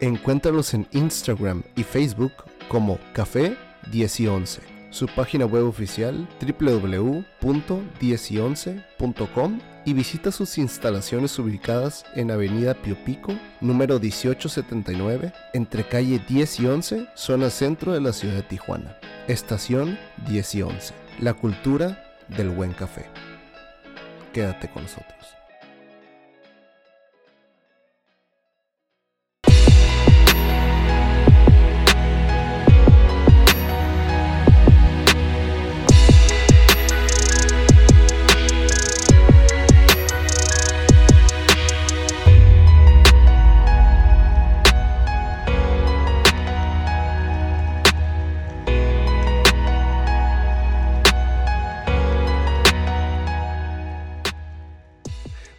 Encuéntralos en Instagram y Facebook como Café 10 y 11. Su página web oficial www.10y11.com y visita sus instalaciones ubicadas en Avenida Pio Pico, número 1879, entre calle 10 y 11, zona centro de la ciudad de Tijuana. Estación 10 y 11. La cultura del buen café. Quédate con nosotros.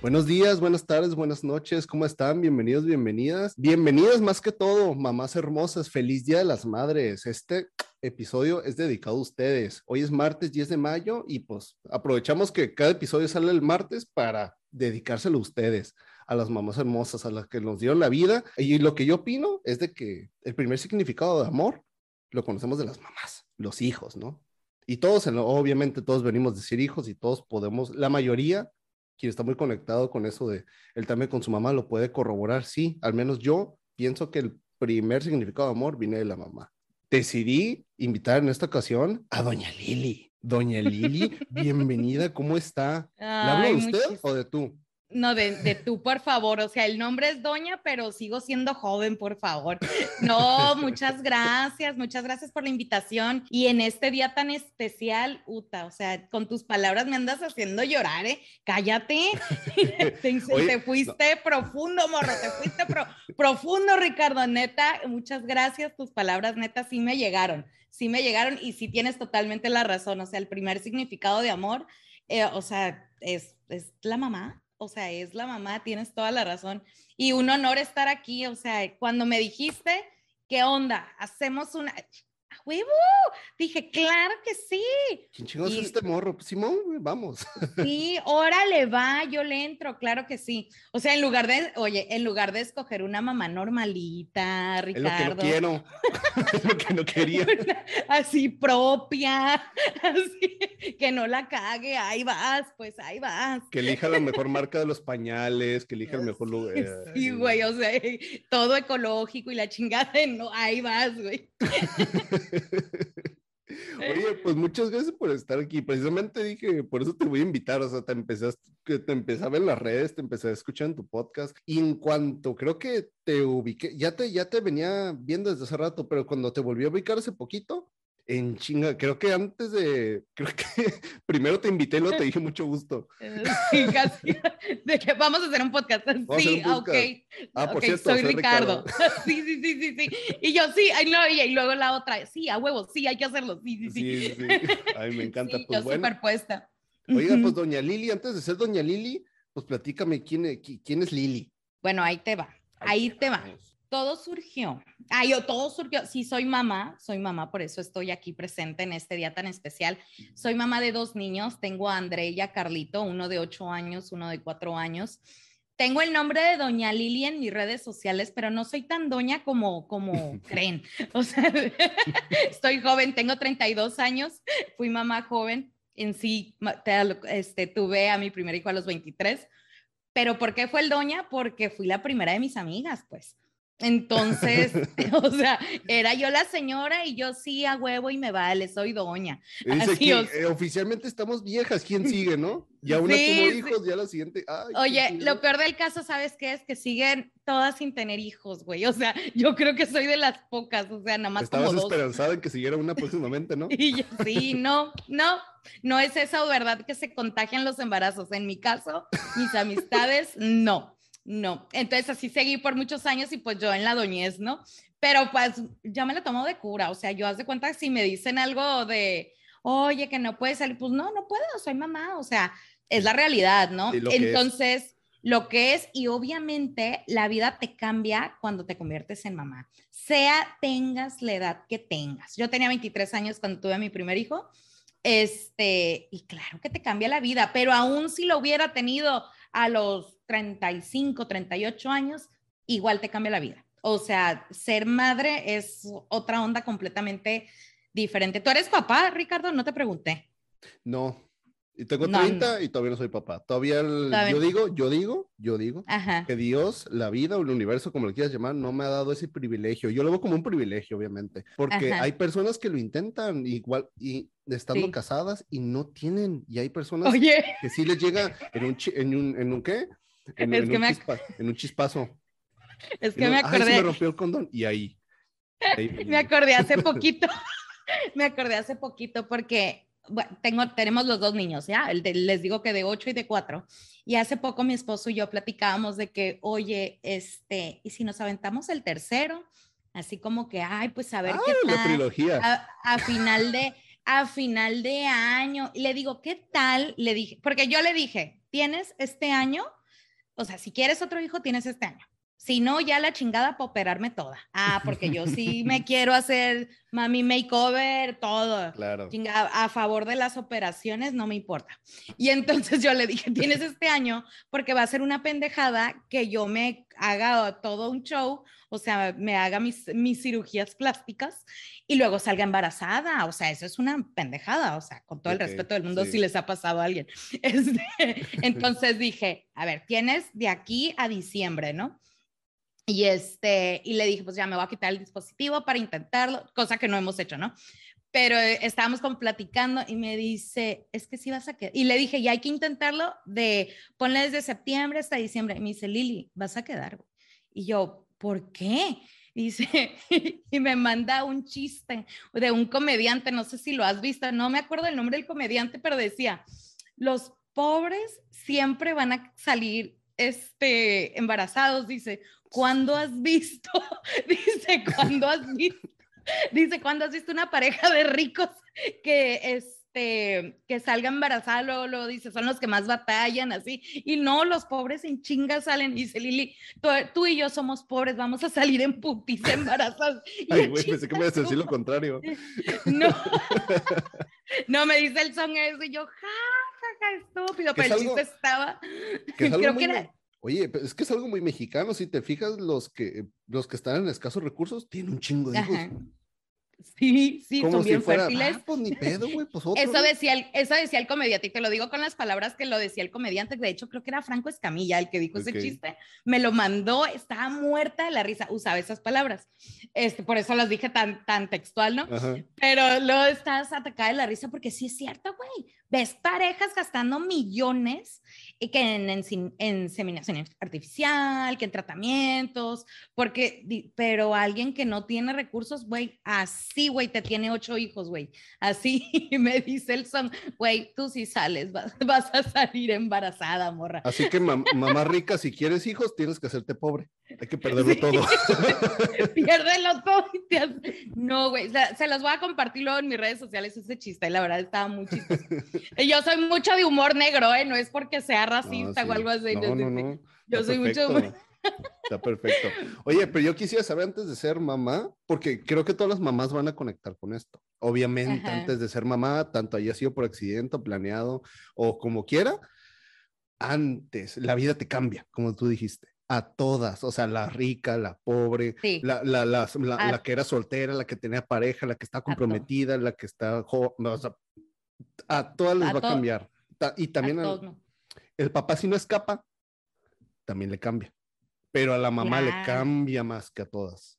Buenos días, buenas tardes, buenas noches, ¿cómo están? Bienvenidos, bienvenidas. Bienvenidas más que todo, mamás hermosas, feliz Día de las Madres. Este episodio es dedicado a ustedes. Hoy es martes 10 de mayo y pues aprovechamos que cada episodio sale el martes para dedicárselo a ustedes, a las mamás hermosas, a las que nos dieron la vida. Y lo que yo opino es de que el primer significado de amor lo conocemos de las mamás, los hijos, ¿no? Y todos, obviamente, todos venimos de ser hijos y todos podemos, la mayoría quien está muy conectado con eso de él también con su mamá lo puede corroborar. Sí, al menos yo pienso que el primer significado de amor viene de la mamá. Decidí invitar en esta ocasión a Doña Lili. Doña Lili, bienvenida, ¿cómo está? ¿Le hablo de usted o de tú? No, de, de, tú, por favor. O sea, el nombre es Doña, pero sigo siendo joven, por favor. No, muchas gracias, muchas gracias por la invitación. Y en este día tan especial, Uta, o sea, con tus palabras me andas haciendo llorar, ¿eh? Cállate. te, fuiste profundo, morro, te fuiste profundo, Ricardo. Neta, muchas gracias. Tus palabras, neta, sí me llegaron. Sí me llegaron y sí tienes totalmente la razón. O sea, el primer significado de amor, eh, o sea, es, es la mamá o sea, es la mamá, tienes toda la razón. Y un honor estar aquí, o sea, cuando me dijiste, ¿qué onda? Hacemos una, huevo. Dije, claro que sí. ¿Quién chingados es este morro? Pues, Simón, vamos. Sí, órale, va, yo le entro, claro que sí. O sea, en lugar de, oye, en lugar de escoger una mamá normalita, Ricardo. Es lo que no quiero, es lo que no quería. así propia, así, que no la cague, ahí vas, pues ahí vas. Que elija la mejor marca de los pañales, que elija el mejor lugar. Sí, güey, o sea, todo ecológico y la chingada, no, ahí vas, güey. Oye, pues muchas gracias por estar aquí. Precisamente dije, por eso te voy a invitar, o sea, te empezaste, te empezaba en las redes, te empecé a escuchar en tu podcast y en cuanto creo que te ubiqué, ya te, ya te venía viendo desde hace rato, pero cuando te volví a ubicar hace poquito, en chinga, creo que antes de, creo que primero te invité luego te dije mucho gusto. Sí, casi, de que vamos a hacer un podcast. sí, ok. Ah, por cierto, soy, Ricardo. sí, sí, sí, sí, sí. Y yo sí, ay, no, y, luego la otra, sí, a huevo, sí, hay que hacerlo, sí, sí, sí. Sí, sí, Ay, me encanta. pues yo bueno. superpuesta. Oiga, pues doña Lili, antes de ser doña Lili, pues platícame quién, quién es Lili. Bueno, ahí te va, ahí te va todo surgió. Ah, yo todo surgió. Sí, soy mamá, soy mamá, por eso estoy aquí presente en este día tan especial. Soy mamá de dos niños. Tengo a André y a Carlito, uno de ocho años, uno de cuatro años. Tengo el nombre de Doña Lili en mis redes sociales, pero no soy tan doña como, como creen. O sea, estoy joven, tengo 32 años, fui mamá joven. En sí, este, tuve a mi primer hijo a los 23. Pero ¿por qué fue el doña? Porque fui la primera de mis amigas, pues. Entonces, o sea, era yo la señora y yo sí a huevo y me vale, soy doña. Dice que eh, oficialmente estamos viejas, ¿quién sigue, no? Ya una tuvo hijos, ya la siguiente. Oye, lo peor del caso, ¿sabes qué es? Que siguen todas sin tener hijos, güey. O sea, yo creo que soy de las pocas, o sea, nada más Estabas esperanzada en que siguiera una próximamente, ¿no? Y sí, no, no, no es esa verdad que se contagian los embarazos. En mi caso, mis amistades, no. No, entonces así seguí por muchos años y pues yo en la doñez, ¿no? pero pues ya me lo tomo de cura, o sea, yo haz de cuenta que si me dicen algo de, oye, que no puedes salir, pues no, no puedo, soy mamá, o sea, es la realidad, ¿no? Entonces, lo que es, y obviamente la vida te cambia cuando te conviertes en mamá, sea tengas la edad que tengas. Yo tenía 23 años cuando tuve a mi primer hijo, este, y claro que te cambia la vida, pero aún si lo hubiera tenido a los 35, 38 años, igual te cambia la vida. O sea, ser madre es otra onda completamente diferente. ¿Tú eres papá, Ricardo? No te pregunté. No, y tengo 30 y todavía no soy papá. Todavía, yo digo, yo digo, yo digo que Dios, la vida o el universo, como lo quieras llamar, no me ha dado ese privilegio. Yo lo veo como un privilegio, obviamente, porque hay personas que lo intentan igual y estando casadas y no tienen. Y hay personas que sí les llega en un, en un, en un qué? En, un, chispazo. Es que me acordé. Ay, se me rompió el condón y ahí. me acordé hace poquito. me acordé hace poquito porque bueno, tengo, tenemos los dos niños, ¿ya? les digo que de 8 y de 4. Y hace poco mi esposo y yo platicábamos de que, oye, este, ¿y si nos aventamos el tercero? Así como que, ay, pues a ver qué tal. Trilogía. A, final de, a final de año. Y le digo, ¿qué tal? Le dije, porque yo le dije, tienes este año, o sea, si quieres otro hijo, tienes este año. Si no, ya la chingada para operarme toda. Ah, porque yo sí me quiero hacer mami makeover, todo. Claro. a favor de las operaciones, no me importa. Y entonces yo le dije, tienes este año porque va a ser una pendejada que yo me haga todo un show, o sea, me haga mis, mis cirugías plásticas y luego salga embarazada. O sea, eso es una pendejada, o sea, con todo el respeto del mundo, si les ha pasado a alguien. Este, entonces dije, a ver, tienes de aquí a diciembre, ¿no? Y, este, y le dije, pues ya me voy a quitar el dispositivo para intentarlo, cosa que no hemos hecho, ¿no? Pero eh, estábamos como platicando y me dice, es que sí vas a quedar. Y le dije, ya hay que intentarlo de ponle desde septiembre hasta diciembre. Y me dice, Lili, vas a quedar. Y yo, ¿por qué? Dice, y me manda un chiste de un comediante, no sé si lo has visto, no me acuerdo el nombre del comediante, pero decía, los pobres siempre van a salir este, embarazados, dice, ¿cuándo has visto? Dice, ¿cuándo has visto? Dice, ¿cuándo has visto una pareja de ricos que, este, que salga embarazada? Luego, lo dice, son los que más batallan, así. Y no, los pobres en chingas salen. Dice Lili, tú, y yo somos pobres, vamos a salir en putiza embarazadas. Ay, güey, pensé que me ibas a decir lo contrario. No, no, me dice el son eso y yo, ja, ja, ja, estúpido, pero el chiste estaba, creo que era Oye, es que es algo muy mexicano, si te fijas, los que, los que están en escasos recursos tienen un chingo de hijos. Sí, sí, son bien fértiles. Ah, pues ni pedo, güey, pues eso, decía el, eso decía el comediante, y te lo digo con las palabras que lo decía el comediante, de hecho creo que era Franco Escamilla el que dijo ese chiste, me lo mandó, estaba muerta de la risa, usaba esas palabras, este, por eso las dije tan, tan textual, ¿no? Pero luego estás atacada de la risa porque sí es cierto, güey, ves parejas gastando millones y que en, en, artificial, que en tratamientos, porque, pero alguien que no tiene recursos, güey, así, güey, te tiene ocho hijos, güey, así me dice el son, güey, tú sí sales, vas, vas, a salir embarazada, morra. Así que mamá rica, si quieres hijos, tienes que hacerte pobre, hay que perderlo todo. Piérdelo todo. No, güey, se los voy a compartir luego en mis redes sociales ese chiste, la verdad estaba muy chistoso. Yo soy mucho de humor negro, ¿eh? No es porque sea racista o algo así. No, no, no. Yo soy mucho Está perfecto. Oye, pero yo quisiera saber antes de ser mamá, porque creo que todas las mamás van a conectar con esto. Obviamente, antes de ser mamá, tanto haya sido por accidente, planeado o como quiera, antes la vida te cambia, como tú dijiste. A todas, o sea, la rica, la pobre, la, la, la, la, que era soltera, la que tenía pareja, la que está comprometida, la que está joven, o sea, a todas les va a cambiar. Y también el papá si no escapa, también le cambia. Pero a la mamá le cambia más que a todas.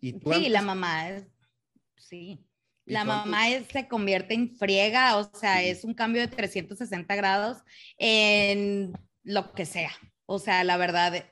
¿Y sí, la mamá es, sí. La mamá se convierte en friega, o sea, es un cambio de 360 grados en lo que sea. O sea, la verdad,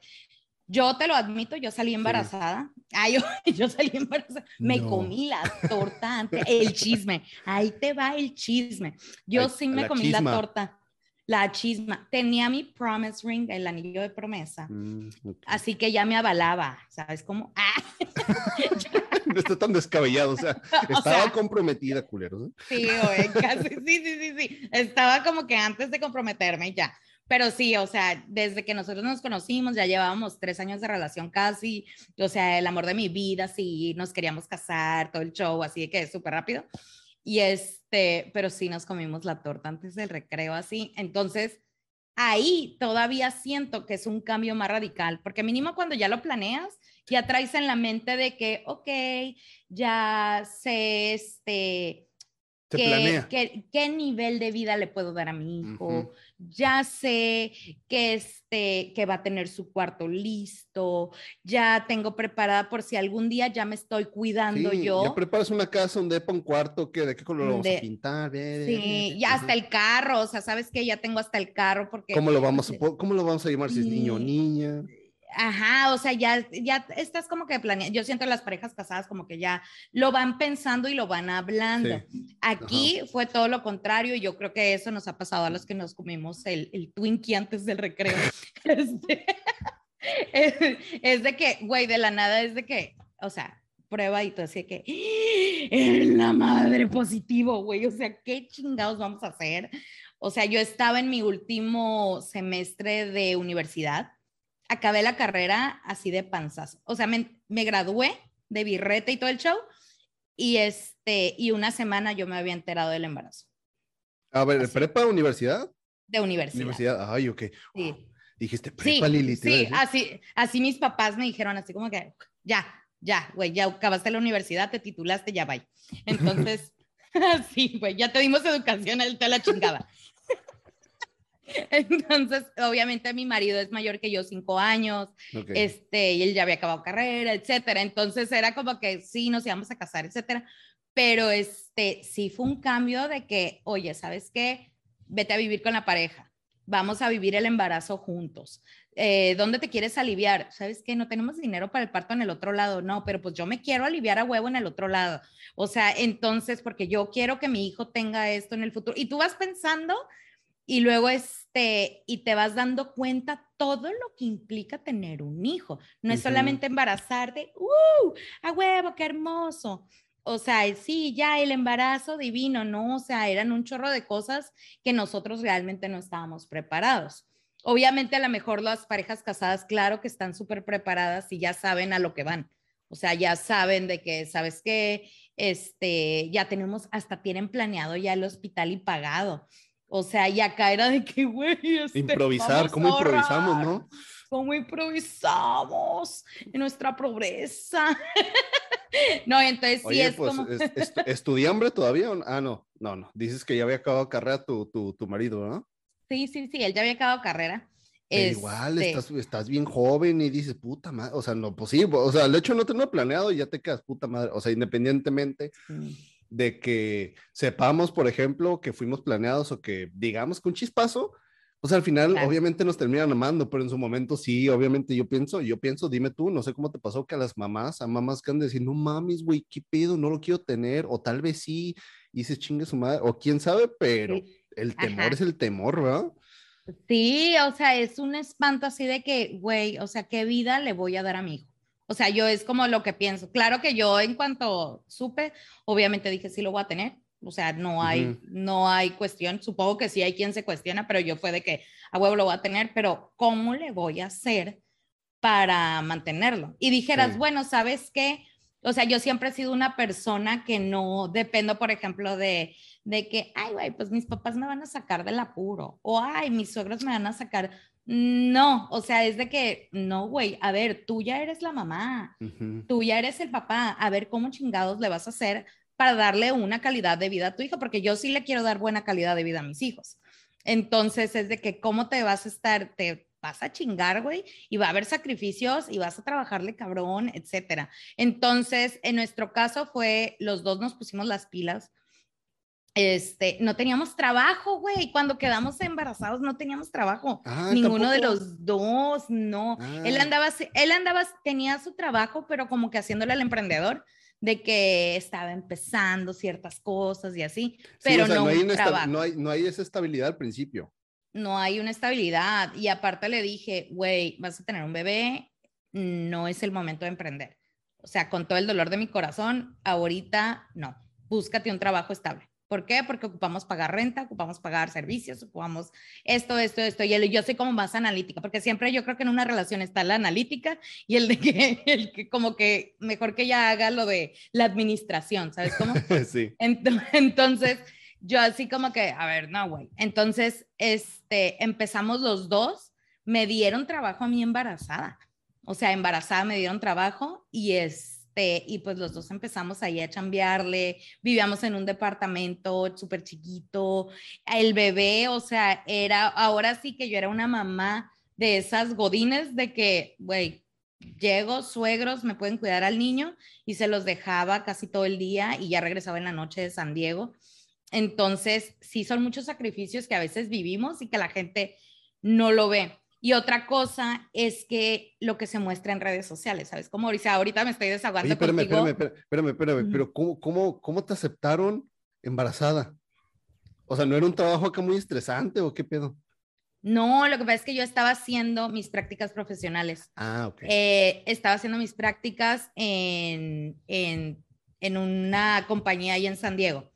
yo te lo admito, yo salí embarazada. Ay, yo, salí embarazada. Me comí la torta antes, el chisme. Ahí te va el chisme. Yo sí me comí la torta. La chisma. Tenía mi promise ring, el anillo de promesa. Mm, ok. Así que ya me avalaba, ¿sabes cómo? Ah, no está tan descabellado, o sea, O estaba sea- comprometida, culeros. ¿eh? sí, güey, casi, sí, sí, sí, sí. Estaba como que antes de comprometerme ya. Pero sí, o sea, desde que nosotros nos conocimos, ya llevábamos tres años de relación casi, o sea, el amor de mi vida, sí, nos queríamos casar, todo el show, así de que súper rápido. Y este, pero sí nos comimos la torta antes del recreo, así. Entonces, ahí todavía siento que es un cambio más radical, porque mínimo cuando ya lo planeas, ya traes en la mente de que, ok, ya sé, este, qué, qué- qué nivel de vida le puedo dar a mi hijo. Ujú. Ya sé que, este, que va a tener su cuarto listo. Ya tengo preparada por si algún día ya me estoy cuidando Sí, yo. Ya preparas una casa, un depa, un cuarto, ¿qué? ¿de qué color lo vamos De- a pintar? Ve, Sí, ya hasta el carro, o sea, sabes que ya tengo hasta el carro porque... ¿Cómo lo vamos a, cómo lo vamos a llamar si es niño o niña? Ajá, o sea, ya, ya estás como que planeando. Yo siento las parejas casadas como que ya lo van pensando y lo van hablando. Aquí fue todo lo contrario y yo creo que eso nos ha pasado a los que nos comimos el, el Twinkie antes del recreo. Este, es, es de que, güey, de la nada es de que, o sea, prueba y tú así que, en la madre positivo, güey, o sea, ¿qué chingados vamos a hacer? O sea, yo estaba en mi último semestre de universidad, acabé la carrera así de panzazo, o sea, me, me gradué de birrete y todo el show y este, y una semana yo me había enterado del embarazo A ver, Así. ¿prepa universidad? de universidad. Universidad, ay, ok. Sí. Dijiste Sí, prepa, Lili. iba a sí, así, así mis papás me dijeron, así como que, ya, ya, güey, ya acabaste la universidad, te titulaste, ya bye. Entonces, sí, güey, ya te dimos educación, él te la chingada. Entonces, obviamente mi marido es mayor que yo cinco años, Ok. este, y él ya había acabado carrera, etcétera. Entonces era como que sí, nos íbamos a casar, etcétera. Pero este, sí fue un cambio de que, oye, ¿sabes qué? Vete a vivir con la pareja. Vamos a vivir el embarazo juntos. Eh, ¿Dónde te quieres aliviar? ¿Sabes qué? No tenemos dinero para el parto en el otro lado. No, pero pues yo me quiero aliviar a huevo en el otro lado. O sea, entonces, porque yo quiero que mi hijo tenga esto en el futuro. Y tú vas pensando y luego este, y te vas dando cuenta todo lo que implica tener un hijo. No es solamente embarazarte, ¡uh! ¡A huevo, qué hermoso! O sea, sí, ya el embarazo divino, ¿no? O sea, eran un chorro de cosas que nosotros realmente no estábamos preparados. Obviamente, a lo mejor las parejas casadas, claro que están súper preparadas y ya saben a lo que van. O sea, ya saben de que, ¿sabes qué? Este, ya tenemos, hasta tienen planeado ya el hospital y pagado. O sea, y acá era de que, güey, este, Improvisar, ¿cómo ahorrar, improvisamos, no? ¿Cómo improvisamos en nuestra pobreza? no, entonces sí Oye, es pues, como... es- estu- ¿estudiambre todavía? o- Ah, no, no, no. Dices que ya había acabado carrera tu, tu, tu marido, ¿no? Sí, sí, sí, él ya había acabado carrera. Pero igual Este, estás, estás bien joven y dices, puta madre, o sea, no, pues sí, o sea, el hecho de no tenerlo planeado y ya te quedas puta madre, o sea, independientemente mm, de que sepamos, por ejemplo, que fuimos planeados o que digamos que un chispazo, sea, al final Claro. obviamente nos terminan amando, pero en su momento sí, obviamente yo pienso, yo pienso, dime tú, no sé cómo te pasó que a las mamás, a mamás que han de decir, no mames, güey, qué pedo, no lo quiero tener, o tal vez sí, y se chingue su madre, o quién sabe, pero sí. el temor Ajá. es el temor, ¿verdad? Sí, o sea, es un espanto así de que, güey, o sea, ¿qué vida le voy a dar a mi hijo? O sea, yo es como lo que pienso. Claro que yo en cuanto supe, obviamente dije, sí lo voy a tener. O sea, no hay, no hay cuestión. Supongo que sí hay quien se cuestiona, pero yo fue de que a huevo lo voy a tener, pero ¿cómo le voy a hacer para mantenerlo? Y dijeras, Sí. bueno, ¿sabes qué? O sea, yo siempre he sido una persona que no dependo, por ejemplo, de, de que, ay, güey, pues mis papás me van a sacar del apuro, o ay, mis suegros me van a sacar. No, o sea, es de que, no, güey, a ver, tú ya eres la mamá, tú ya eres el papá, a ver cómo chingados le vas a hacer para darle una calidad de vida a tu hijo, porque yo sí le quiero dar buena calidad de vida a mis hijos. Entonces es de que cómo te vas a estar, te vas a chingar, güey, y va a haber sacrificios y vas a trabajarle cabrón, etcétera. Entonces, en nuestro caso fue, los dos nos pusimos las pilas. Este, no teníamos trabajo, güey. Cuando quedamos embarazados no teníamos trabajo. Ah, Ninguno de ¿tampoco? los dos, no. Él Ah. andaba, así- él andaba, tenía su trabajo, pero como que haciéndole al emprendedor, de que estaba empezando ciertas cosas y así, Sí, pero o sea, no, hay un no hay, no hay esa estabilidad al principio. no hay una estabilidad. Y aparte le dije, güey, vas a tener un bebé, no es el momento de emprender. O sea, con todo el dolor de mi corazón, ahorita no, búscate un trabajo estable. ¿Por qué? Porque ocupamos pagar renta, ocupamos pagar servicios, ocupamos esto, esto, esto. Y yo soy como más analítica, porque siempre yo creo que en una relación está la analítica y el de que, el que como que mejor que ella haga lo de la administración, ¿sabes cómo? sí. Entonces, yo así como que, a ver, no, güey. Entonces, este, empezamos los dos, me dieron trabajo a mí embarazada. O sea, embarazada me dieron trabajo y y pues los dos empezamos ahí a chambearle, vivíamos en un departamento súper chiquito, el bebé, o sea, era, ahora sí que yo era una mamá de esas godines de que, güey, llego, suegros me pueden cuidar al niño y se los dejaba casi todo el día y ya regresaba en la noche de San Diego. Entonces, sí son muchos sacrificios que a veces vivimos y que la gente no lo ve. Y otra cosa es que lo que se muestra en redes sociales, ¿sabes? Como ahorita, ahorita me estoy desahogando espérame, Espérame, espérame, espérame, pero ¿cómo, cómo, ¿cómo te aceptaron embarazada? O sea, ¿no era un trabajo acá muy estresante o qué pedo? No, lo que pasa es que yo estaba haciendo mis prácticas profesionales. Ah, ok. Eh, estaba haciendo mis prácticas en, en, en una compañía ahí en San Diego.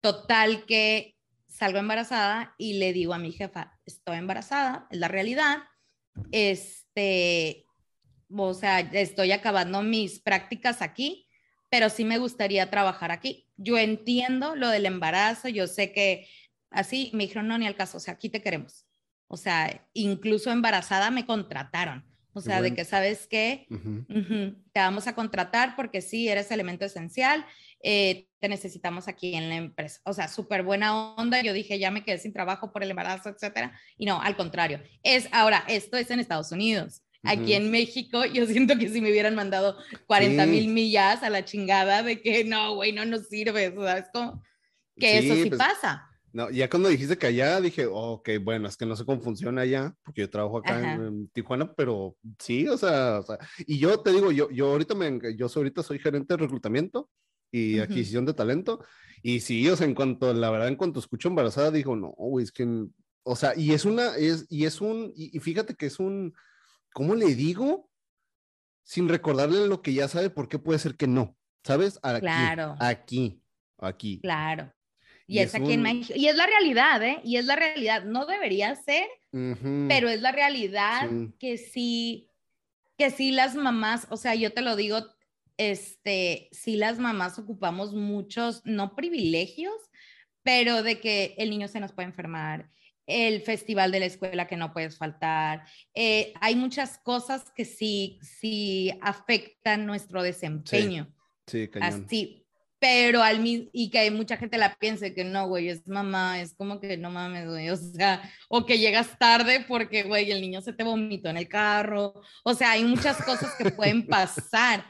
Total que salgo embarazada y le digo a mi jefa, estoy embarazada, es la realidad. Este, o sea, estoy acabando mis prácticas aquí, pero sí me gustaría trabajar aquí. Yo entiendo lo del embarazo, yo sé que así me dijeron, no, ni al caso, o sea, aquí te queremos. O sea, incluso embarazada me contrataron. O sea, de que sabes que te vamos a contratar porque sí, eres elemento esencial eh, te necesitamos aquí en la empresa. O sea, súper buena onda. Yo dije, ya me quedé sin trabajo por el embarazo, etcétera. Y no, al contrario. Es ahora, esto es en Estados Unidos. Aquí en México, yo siento que si me hubieran mandado 40 mil millas a la chingada de que no, güey, no nos sirve, ¿sabes cómo? Que eso sí pues, pasa. No, ya cuando dijiste que allá, dije, ok, bueno, es que no sé cómo funciona allá, porque yo trabajo acá en, Tijuana, pero sí, o sea, o sea, y yo te digo, yo, yo ahorita me, yo ahorita soy gerente de reclutamiento, y adquisición de talento. Y sí, o sea, en cuanto, la verdad, en cuanto escucho embarazada, digo, no, güey, es que, o sea, y es una, es, y es un, y, fíjate que es un, ¿cómo le digo? Sin recordarle lo que ya sabe, ¿por qué puede ser que no? ¿Sabes? Aquí, claro. Aquí, aquí. Claro. Y, es, aquí en México. Y es la realidad, ¿eh? Y es la realidad. No debería ser, pero es la realidad que sí, que sí las mamás, o sea, yo te lo digo este, sí las mamás ocupamos muchos, no privilegios, pero de que el niño se nos puede enfermar, el festival de la escuela que no puedes faltar. Eh, hay muchas cosas que sí, sí afectan nuestro desempeño. Sí, cañón. Así, pero al mismo, y que hay mucha gente la piense que no, güey, es mamá, es como que no mames, güey, o sea, o que llegas tarde porque, güey, el niño se te vomitó en el carro, o sea, hay muchas cosas que pueden pasar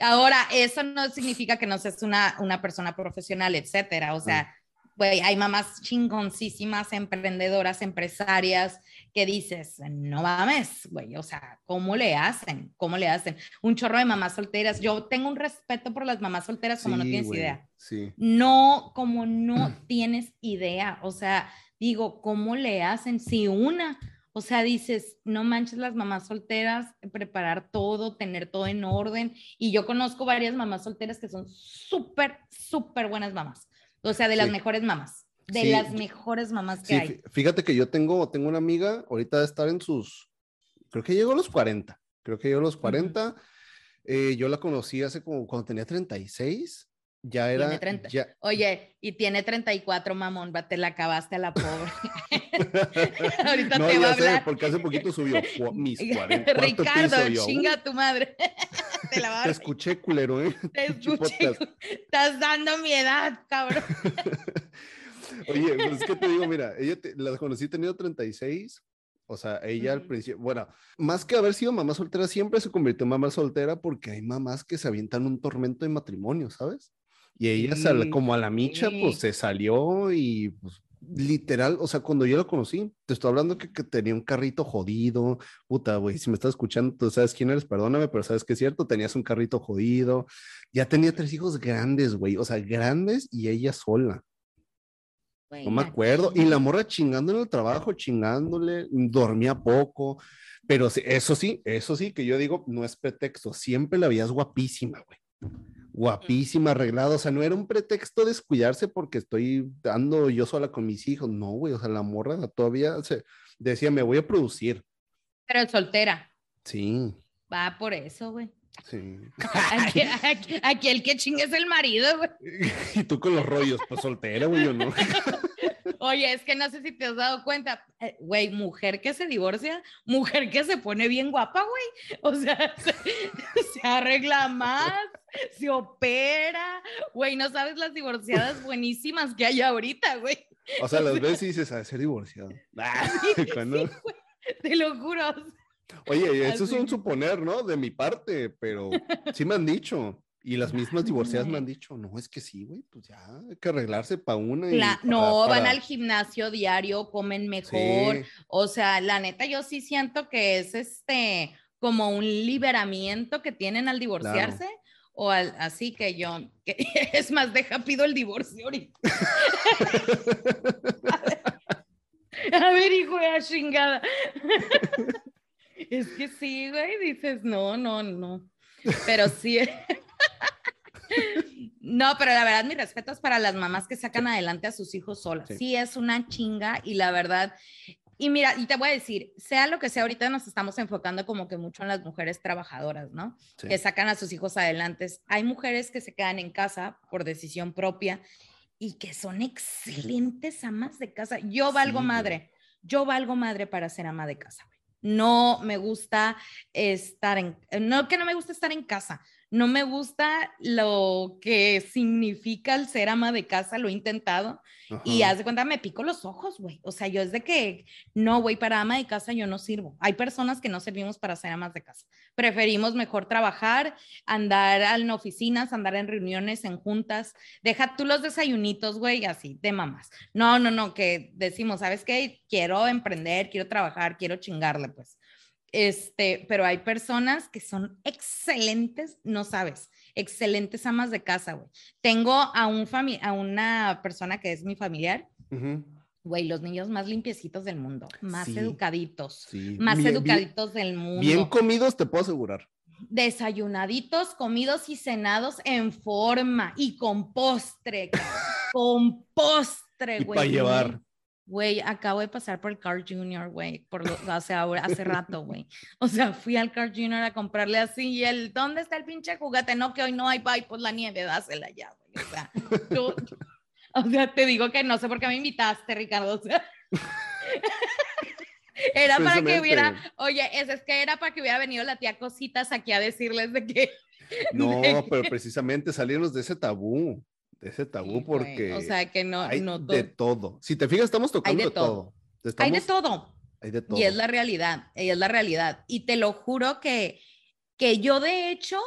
Ahora, eso no significa que no seas una, una persona profesional, etcétera. O sea, güey, hay mamás chingoncísimas, emprendedoras, empresarias, que dices, no mames, güey, o sea, ¿cómo le hacen? ¿Cómo le hacen? Un chorro de mamás solteras. Yo tengo un respeto por las mamás solteras como no tienes idea. Sí. No, como no tienes idea. O sea, digo, ¿cómo le hacen? Si una o sea, dices, no manches las mamás solteras, preparar todo, tener todo en orden. Y yo conozco varias mamás solteras que son súper, súper buenas mamás. O sea, de las mejores mamás. De las mejores mamás que hay. Fíjate que yo tengo, tengo una amiga, ahorita de estar en sus, creo que llegó a los 40. Creo que llegó a los 40. Eh, yo la conocí hace como cuando tenía 36 ya era. Oye, y tiene 34, mamón, te la acabaste a la pobre. Ahorita no, te va a hablar. porque hace poquito subió mis 40. Ricardo, chinga tu madre. te la va a Te escuché, culero, ¿eh? Te escuché. Estás dando mi edad, cabrón. Oye, pues es que te digo, mira, ella la conocí teniendo 36. O sea, ella al principio, bueno, más que haber sido mamá soltera, siempre se convirtió en mamá soltera porque hay mamás que se avientan un tormento de matrimonio, ¿sabes? Y ella, como a la micha, pues se salió y pues, literal, o sea, cuando yo lo conocí, te estoy hablando que, que tenía un carrito jodido, puta, güey, si me estás escuchando, tú sabes quién eres, perdóname, pero sabes que es cierto, tenías un carrito jodido, ya tenía tres hijos grandes, güey, o sea, grandes y ella sola. no me acuerdo. Y la morra chingando en el trabajo, chingándole, dormía poco. Pero eso sí, eso sí, que yo digo, no es pretexto. Siempre la veías guapísima, güey. Guapísima, arreglada. O sea, no era un pretexto descuidarse porque estoy dando yo sola con mis hijos. No, güey. O sea, la morra todavía se decía, me voy a producir. Pero soltera. Sí. Va por eso, güey. Sí. Aquí, el que chingue es el marido, güey. Y tú con los rollos, pues soltera, güey, o no. Oye, es que no sé si te has dado cuenta, eh, güey, mujer que se divorcia, mujer que se pone bien guapa, güey. O sea, se, arregla más, se opera, güey, no sabes las divorciadas buenísimas que hay ahorita, güey. O sea, las veces dices, a ser divorciado. te lo juro. Oye, eso es un suponer, ¿no? De mi parte, pero sí me han dicho. Y las mismas divorciadas me han dicho, no, es que sí, güey, pues ya hay que arreglarse para una. no, van al gimnasio diario, comen mejor. O sea, la neta, yo sí siento que es este como un liberamiento que tienen al divorciarse. O al, así que yo, que, es más, deja, pido el divorcio ahorita. a, ver, hijo de la chingada. es que sí, güey, dices, no, no, no. Pero sí. No, pero la verdad, mi respeto es para las mamás que sacan adelante a sus hijos solas. Sí. es una chinga y la verdad, y mira, y te voy a decir, sea lo que sea, ahorita nos estamos enfocando como que mucho en las mujeres trabajadoras, ¿no? Que sacan a sus hijos adelante. Hay mujeres que se quedan en casa por decisión propia y que son excelentes amas de casa. Yo valgo madre, yo valgo madre para ser ama de casa. No me gusta estar en, no que no me gusta estar en casa, no me gusta lo que significa el ser ama de casa, lo he intentado y haz de cuenta, me pico los ojos, güey. O sea, yo es de que, no, güey, para ama de casa yo no sirvo. Hay personas que no servimos para ser amas de casa. Preferimos mejor trabajar, andar en oficinas, andar en reuniones, en juntas. Deja tú los desayunitos, güey, así, de mamás. No, no, no, que decimos, ¿sabes qué? Quiero emprender, quiero trabajar, quiero chingarle, pues. Este, pero hay personas que son excelentes, no sabes, excelentes amas de casa, güey. Tengo a, un a una persona que es mi familiar. Güey, los niños más limpiecitos del mundo, más educaditos, más educaditos del mundo. Bien comidos, te puedo asegurar. Desayunaditos, comidos y cenados en forma y con postre, con postre, güey. Para llevar. Güey, acabo de pasar por el Car Junior, güey, por lo, hace, hace rato, güey. O sea, fui al Car Junior a comprarle así y el, ¿dónde está el pinche juguete? No, que hoy no hay, bye, pues la nieve, dásela ya, güey. O sea, tú, o sea, te digo que no sé por qué me invitaste, Ricardo. O sea, era para que hubiera, oye, es, es que era para que hubiera venido la tía Cositas aquí a decirles de que... No, pero precisamente salirnos de ese tabú ese tabú porque o sea que no, hay no de todo. Si te fijas, estamos tocando de, todo. Hay de todo. Hay de todo. Y es la realidad, y es la realidad. Y te lo juro que, que yo de hecho,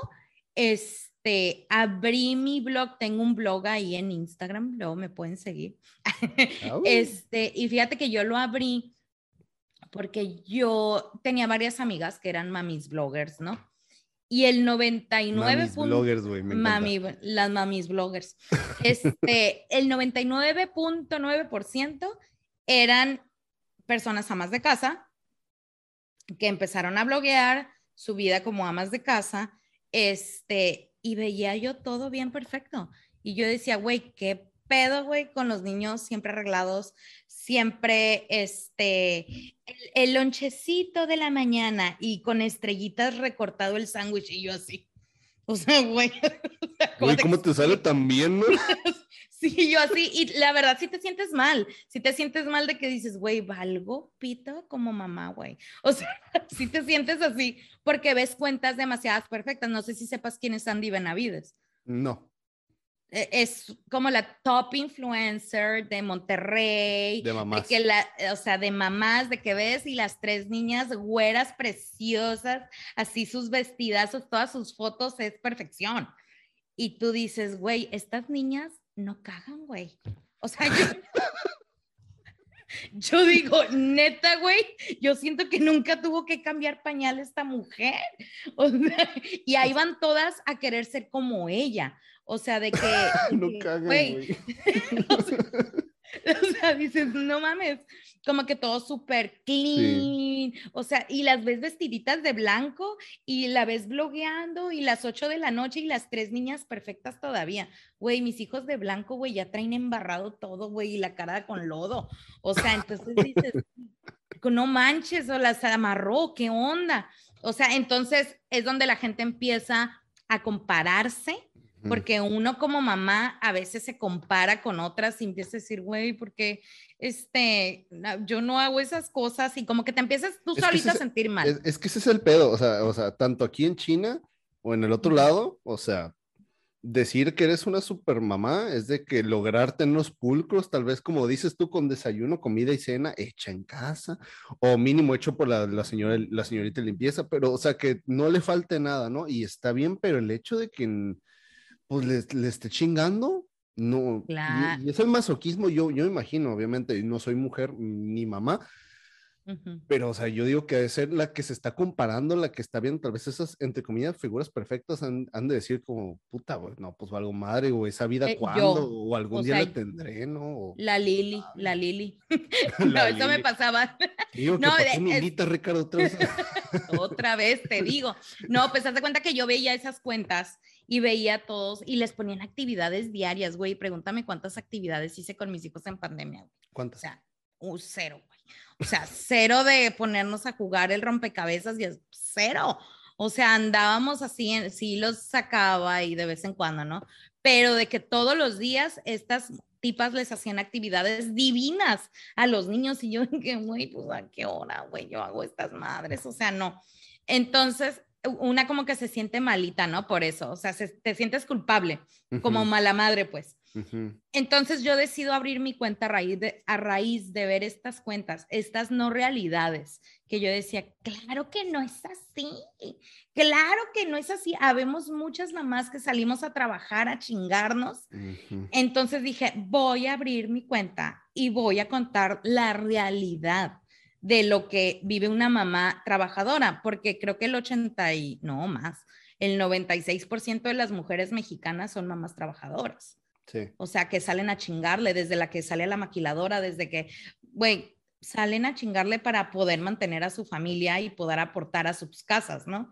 este, abrí mi blog, tengo un blog ahí en Instagram, luego me pueden seguir. este, y fíjate que yo lo abrí porque yo tenía varias amigas que eran mamis bloggers, ¿no? Y el 99 bloggers, güey, Mami, las mamis bloggers. Este, el 99.9% eran personas amas de casa que empezaron a bloguear su vida como amas de casa, este, y veía yo todo bien perfecto. Y yo decía, güey, qué pedo, güey, con los niños siempre arreglados, siempre este, el, lonchecito de la mañana y con estrellitas recortado el sándwich y yo así. O sea, güey. ¿cómo te sale tan bien, no? sí, yo así. Y la verdad, si te sientes mal, si te sientes mal de que dices, güey, valgo pito como mamá, güey. O sea, si te sientes así porque ves cuentas demasiadas perfectas. No sé si sepas quién es Andy Benavides. No. E, es como la top influencer de Monterrey. De mamás. que la, o sea, de mamás, de que ves y las tres niñas güeras preciosas, así sus vestidazos, todas sus fotos es perfección. Y tú dices, güey, estas niñas no cagan, güey. O sea, yo, yo digo, neta, güey, yo siento que nunca tuvo que cambiar pañal esta mujer. O sea, y ahí van todas a querer ser como ella. O sea, de que. no güey. o, sea, dices, no mames, como que todo súper clean, o sea, y las ves vestiditas de blanco y la ves blogueando y las 8 de la noche y las tres niñas perfectas todavía. Güey, mis hijos de blanco, güey, ya traen embarrado todo, güey, y la cara con lodo. O sea, entonces dices, no manches, o las amarró, ¿qué onda? O sea, entonces es donde la gente empieza a compararse porque uno como mamá a veces se compara con otras y empieza a decir, güey, porque este, yo no hago esas cosas y como que te empiezas tú solita a sentir mal. Es, que ese es el pedo, o sea, o sea, tanto aquí en China o en el otro lado, o sea, decir que eres una super mamá es de que lograr tener los pulcros, tal vez como dices tú, con desayuno, comida y cena hecha en casa, o mínimo hecho por la, la, señora, la señorita limpieza, pero o sea, que no le falte nada, ¿no? Y está bien, pero el hecho de que pues le, esté chingando. No, y, es el masoquismo, yo, yo imagino, obviamente, no soy mujer ni mamá, pero, o sea, yo digo que debe ser la que se está comparando, la que está viendo, tal vez esas, entre comillas, figuras perfectas han, de decir como, puta, no, pues algo madre, o esa vida eh, cuándo, o algún día la tendré, ¿no? la Lili, la Lili. no, eso me pasaba. Digo, no, es... Ricardo, otra vez. otra vez, te digo. No, pues haz de cuenta que yo veía esas cuentas y veía a todos y les ponían actividades diarias, güey. Pregúntame cuántas actividades hice con mis hijos en pandemia. ¿Cuántas? O sea, un cero, güey. O sea, cero de ponernos a jugar el rompecabezas y es cero. O sea, andábamos así, sí los sacaba y de vez en cuando, ¿no? Pero de que todos los días estas tipas les hacían actividades divinas a los niños y yo dije, güey, pues a qué hora, güey, yo hago estas madres, o sea, no. Entonces, una como que se siente malita, ¿no? Por eso, o sea, te sientes culpable, como mala madre, pues. Entonces yo decido abrir mi cuenta a raíz, de, a raíz de ver estas cuentas, estas no realidades, que yo decía, claro que no es así, claro que no es así. Habemos muchas mamás que salimos a trabajar, a chingarnos. Entonces dije, voy a abrir mi cuenta y voy a contar la realidad de lo que vive una mamá trabajadora, porque creo que el 80 y no más, el 96% de las mujeres mexicanas son mamás trabajadoras. O sea, que salen a chingarle desde la que sale a la maquiladora, desde que, güey, salen a chingarle para poder mantener a su familia y poder aportar a sus casas, ¿no?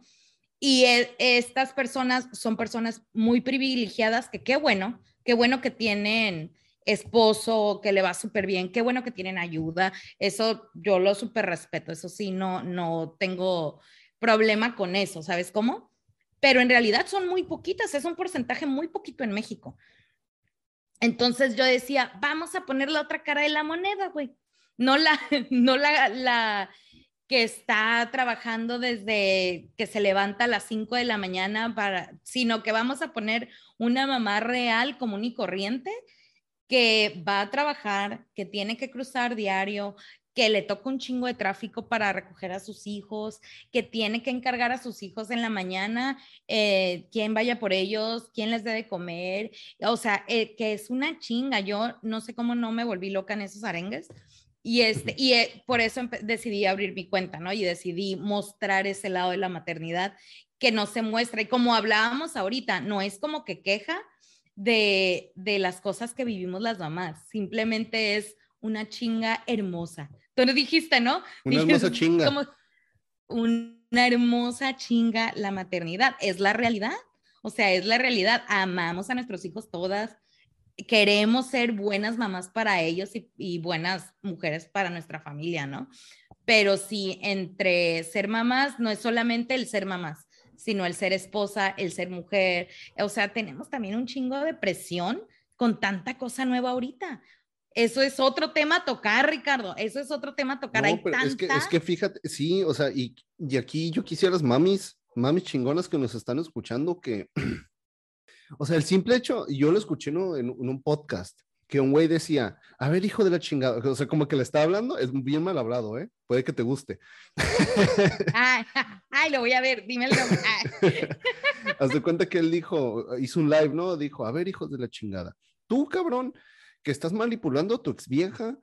Y e, estas personas son personas muy privilegiadas que qué bueno, qué bueno que tienen esposo que le va súper bien, qué bueno que tienen ayuda, eso yo lo súper respeto, eso sí, no, no tengo problema con eso, ¿sabes cómo? Pero en realidad son muy poquitas, es un porcentaje muy poquito en México. Entonces yo decía, vamos a poner la otra cara de la moneda, güey. No la, no la, la que está trabajando desde que se levanta a las 5 de la mañana para, sino que vamos a poner una mamá real, común y corriente, que va a trabajar, que tiene que cruzar diario, que le toca un chingo de tráfico para recoger a sus hijos, que tiene que encargar a sus hijos en la mañana, eh, quién vaya por ellos, quién les debe comer, o sea, eh, que es una chinga. Yo no sé cómo no me volví loca en esos arengues. Y, este, y eh, por eso decidí abrir mi cuenta, ¿no? Y decidí mostrar ese lado de la maternidad que no se muestra. Y como hablábamos ahorita, no es como que queja, de, las cosas que vivimos las mamás. Simplemente es una chinga hermosa. Tú dijiste, ¿no? Una hermosa chinga. Como una hermosa chinga la maternidad. Es la realidad. O sea, es la realidad. Amamos a nuestros hijos todas. Queremos ser buenas mamás para ellos y, y buenas mujeres para nuestra familia, ¿no? Pero sí, entre ser mamás no es solamente el ser mamás, sino el ser esposa, el ser mujer. O sea, tenemos también un chingo de presión con tanta cosa nueva ahorita. Eso es otro tema a tocar, Ricardo. Eso es otro tema a tocar. No, pero es, que, es que fíjate, sí, o sea, y, y aquí yo quisiera las mamis, mamis chingonas que nos están escuchando, que, o sea, el simple hecho, yo lo escuché en, en un podcast, que un güey decía, a ver, hijo de la chingada, o sea, como que le está hablando, es bien mal hablado, ¿eh? Puede que te guste. Ay, lo voy a ver, dime el nombre. Haz de cuenta que él dijo, hizo un live, ¿no? Dijo, a ver, hijos de la chingada, tú, cabrón, que estás manipulando a tu ex vieja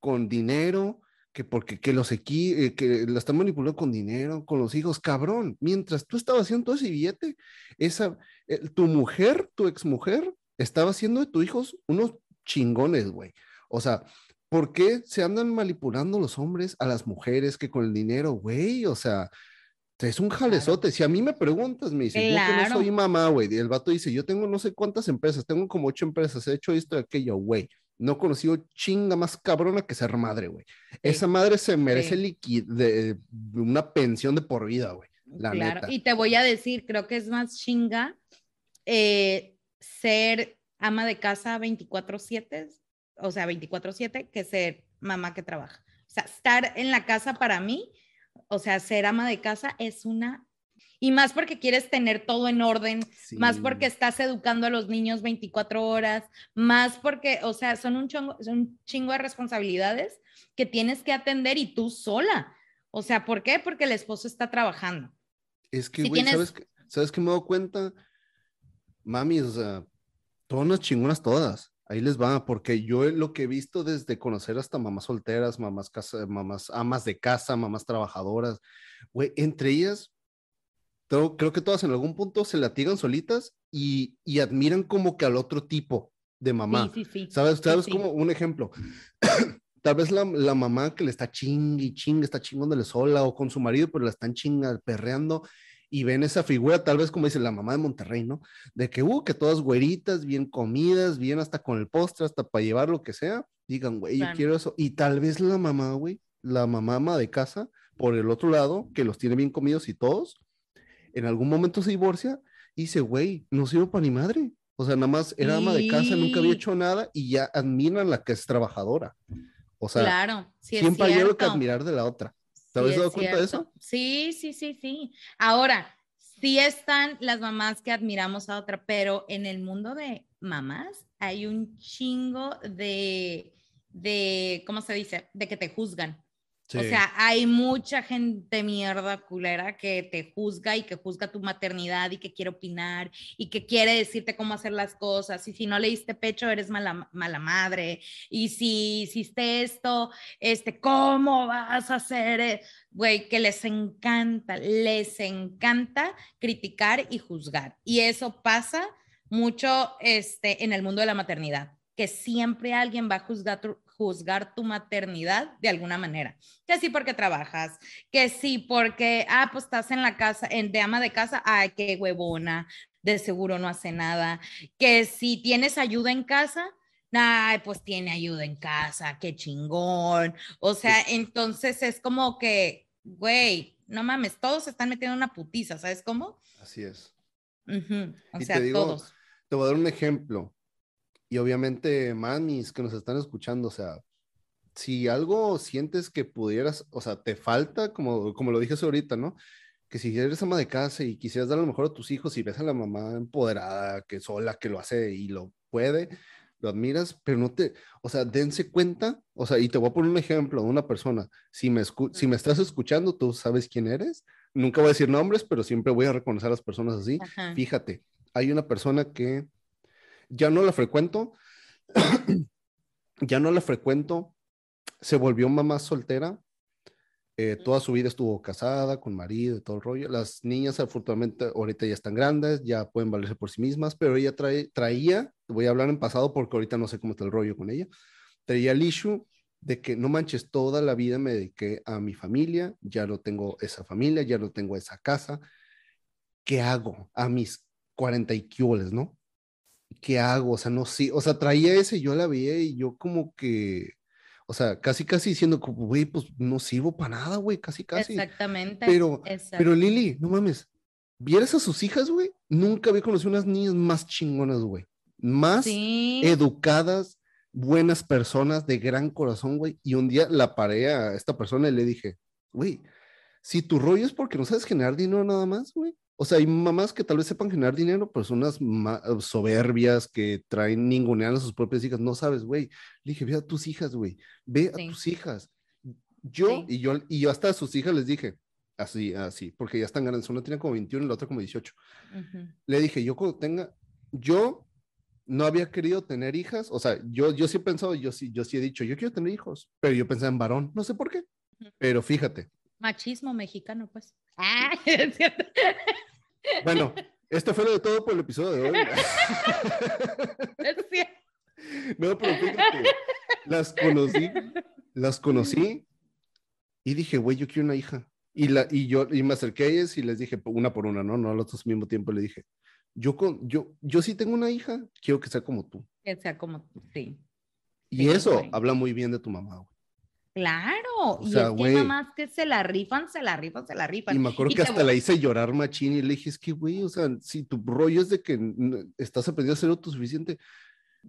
con dinero, que porque que los equi, eh, que la están manipulando con dinero, con los hijos, cabrón, mientras tú estabas haciendo todo ese billete, esa, eh, tu mujer, tu ex mujer, estaba haciendo de tus hijos unos chingones, güey. O sea, ¿por qué se andan manipulando los hombres a las mujeres que con el dinero, güey? O sea, es un jalezote. Si a mí me preguntas, me dice, yo que no soy mamá, güey. Y el vato dice, yo tengo no sé cuántas empresas, tengo como ocho empresas, he hecho esto y aquello, güey. No he conocido chinga más cabrona que ser madre, güey. Esa madre se merece de, una pensión de por vida, güey. claro, y te voy a decir, creo que es más chinga eh, ser ama de casa 24/7, o sea, 24/7, que ser mamá que trabaja. O sea, estar en la casa para mí, o sea, ser ama de casa es una y más porque quieres tener todo en orden, más porque estás educando a los niños 24 horas, más porque, o sea, son un, son un chingo de responsabilidades que tienes que atender y tú sola. O sea, ¿por qué? Porque el esposo está trabajando. Es que, güey, ¿sabes, que, ¿sabes qué me doy cuenta? Mami, o sea, todas unas chingonas todas. Ahí les va, porque yo lo que he visto desde conocer hasta mamás solteras, mamás, casa, mamás amas de casa, mamás trabajadoras, güey, entre ellas creo que todas en algún punto se latigan solitas y, y admiran como que al otro tipo de mamá. Sí, sí, sí. ¿Sabes? ¿Sabes como un ejemplo? Tal vez la, la, mamá que le está ching y ching, está chingándole sola o con su marido, pero la están chinga, perreando y ven esa figura, tal vez como dice la mamá de Monterrey, ¿no? De que, uh, que todas güeritas, bien comidas, bien hasta con el postre, hasta para llevar lo que sea, digan, güey, yo quiero eso. Y tal vez la mamá, güey, la mamá ama de casa, por el otro lado, que los tiene bien comidos y todos, en algún momento se divorcia y dice, güey, no sirvo para ni madre. O sea, nada más era ama de casa, nunca había hecho nada y ya admiran la que es trabajadora. O sea, claro, siempre hay algo que admirar de la otra. ¿Te habías dado cuenta de eso? Sí, sí, sí, sí. Ahora, sí están las mamás que admiramos a otra, pero en el mundo de mamás hay un chingo de, de, ¿cómo se dice? De que te juzgan. O sea, hay mucha gente mierda culera que te juzga y que juzga tu maternidad y que quiere opinar y que quiere decirte cómo hacer las cosas. Y si no le diste pecho, eres mala, mala madre. Y si hiciste esto, este, ¿cómo vas a hacer? Eh? Güey, que les encanta, les encanta criticar y juzgar. Y eso pasa mucho este, en el mundo de la maternidad que siempre alguien va a juzgar tu, juzgar tu maternidad de alguna manera. Que sí porque trabajas, que sí porque, ah, pues estás en la casa, en, de ama de casa, ay, qué huevona, de seguro no hace nada. Que si tienes ayuda en casa, ay, pues tiene ayuda en casa, qué chingón. O sea, entonces es como que, güey, no mames, todos se están metiendo una putiza, ¿sabes cómo? Así es. O sea, todos. Te voy a dar un ejemplo y obviamente mamis que nos están escuchando, o sea, si algo sientes que pudieras, o sea, te falta, como, como lo dije ahorita, ¿no? Que si eres ama de casa y quisieras dar lo mejor a tus hijos y ves a la mamá empoderada, que sola, que lo hace y lo puede, lo admiras, pero no te, o sea, dense cuenta, o sea, y te voy a poner un ejemplo de una persona, si me, si me estás escuchando, tú sabes quién eres, nunca voy a decir nombres, pero siempre voy a reconocer a las personas así, fíjate, hay una persona que ya no la frecuento, ya no la frecuento, se volvió mamá soltera, eh, toda su vida estuvo casada, con marido y todo el rollo. Las niñas, afortunadamente, ahorita ya están grandes, ya pueden valerse por sí mismas, pero ella trae, traía, voy a hablar en pasado porque ahorita no sé cómo está el rollo con ella, traía el issue de que no manches, toda la vida me dediqué a mi familia, ya no tengo esa familia, ya no tengo esa casa. ¿Qué hago a mis 40 y ¿no? ¿Qué hago? O sea, no sé, o sea, traía ese, yo la veía y yo como que, o sea, casi, casi diciendo, güey, pues no sirvo para nada, güey, casi, casi. Exactamente. Pero, pero Lili, no mames, ¿vieras a sus hijas, güey? Nunca había conocido unas niñas más chingonas, güey. Más educadas, buenas personas, de gran corazón, güey. Y un día la paré a esta persona y le dije, güey, si tu rollo es porque no sabes generar dinero nada más, güey, o sea, hay mamás que tal vez sepan generar dinero, pero son unas soberbias que traen ningunean a sus propias hijas. No sabes, güey. Le dije, ve a tus hijas, güey. Ve a tus hijas. Yo, y yo, y yo hasta a sus hijas les dije, así, así, porque ya están grandes. Una tiene como 21 y la otra como 18. Le dije, yo cuando tenga, yo no había querido tener hijas. O sea, yo, yo sí he pensado, yo sí, yo sí he dicho, yo quiero tener hijos, pero yo pensaba en varón. No sé por qué. Pero fíjate. Machismo mexicano, pues. Ah, es cierto. Bueno, esto fue lo de todo por el episodio de hoy. No, pero fíjate, las conocí, las conocí y dije, güey, yo quiero una hija. Y, la, y yo y me acerqué a ellas y les dije, una por una, ¿no? No a los dos al mismo tiempo le dije, yo, con, yo, yo sí tengo una hija, quiero que sea como tú. Que sea como tú, sí. Y eso habla muy bien de tu mamá, güey. Claro, y es que hay mamás que se la rifan, se la rifan, se la rifan. Y me acuerdo que hasta la hice llorar machín y le dije, es que, güey, o sea, si tu rollo es de que estás aprendiendo a ser autosuficiente,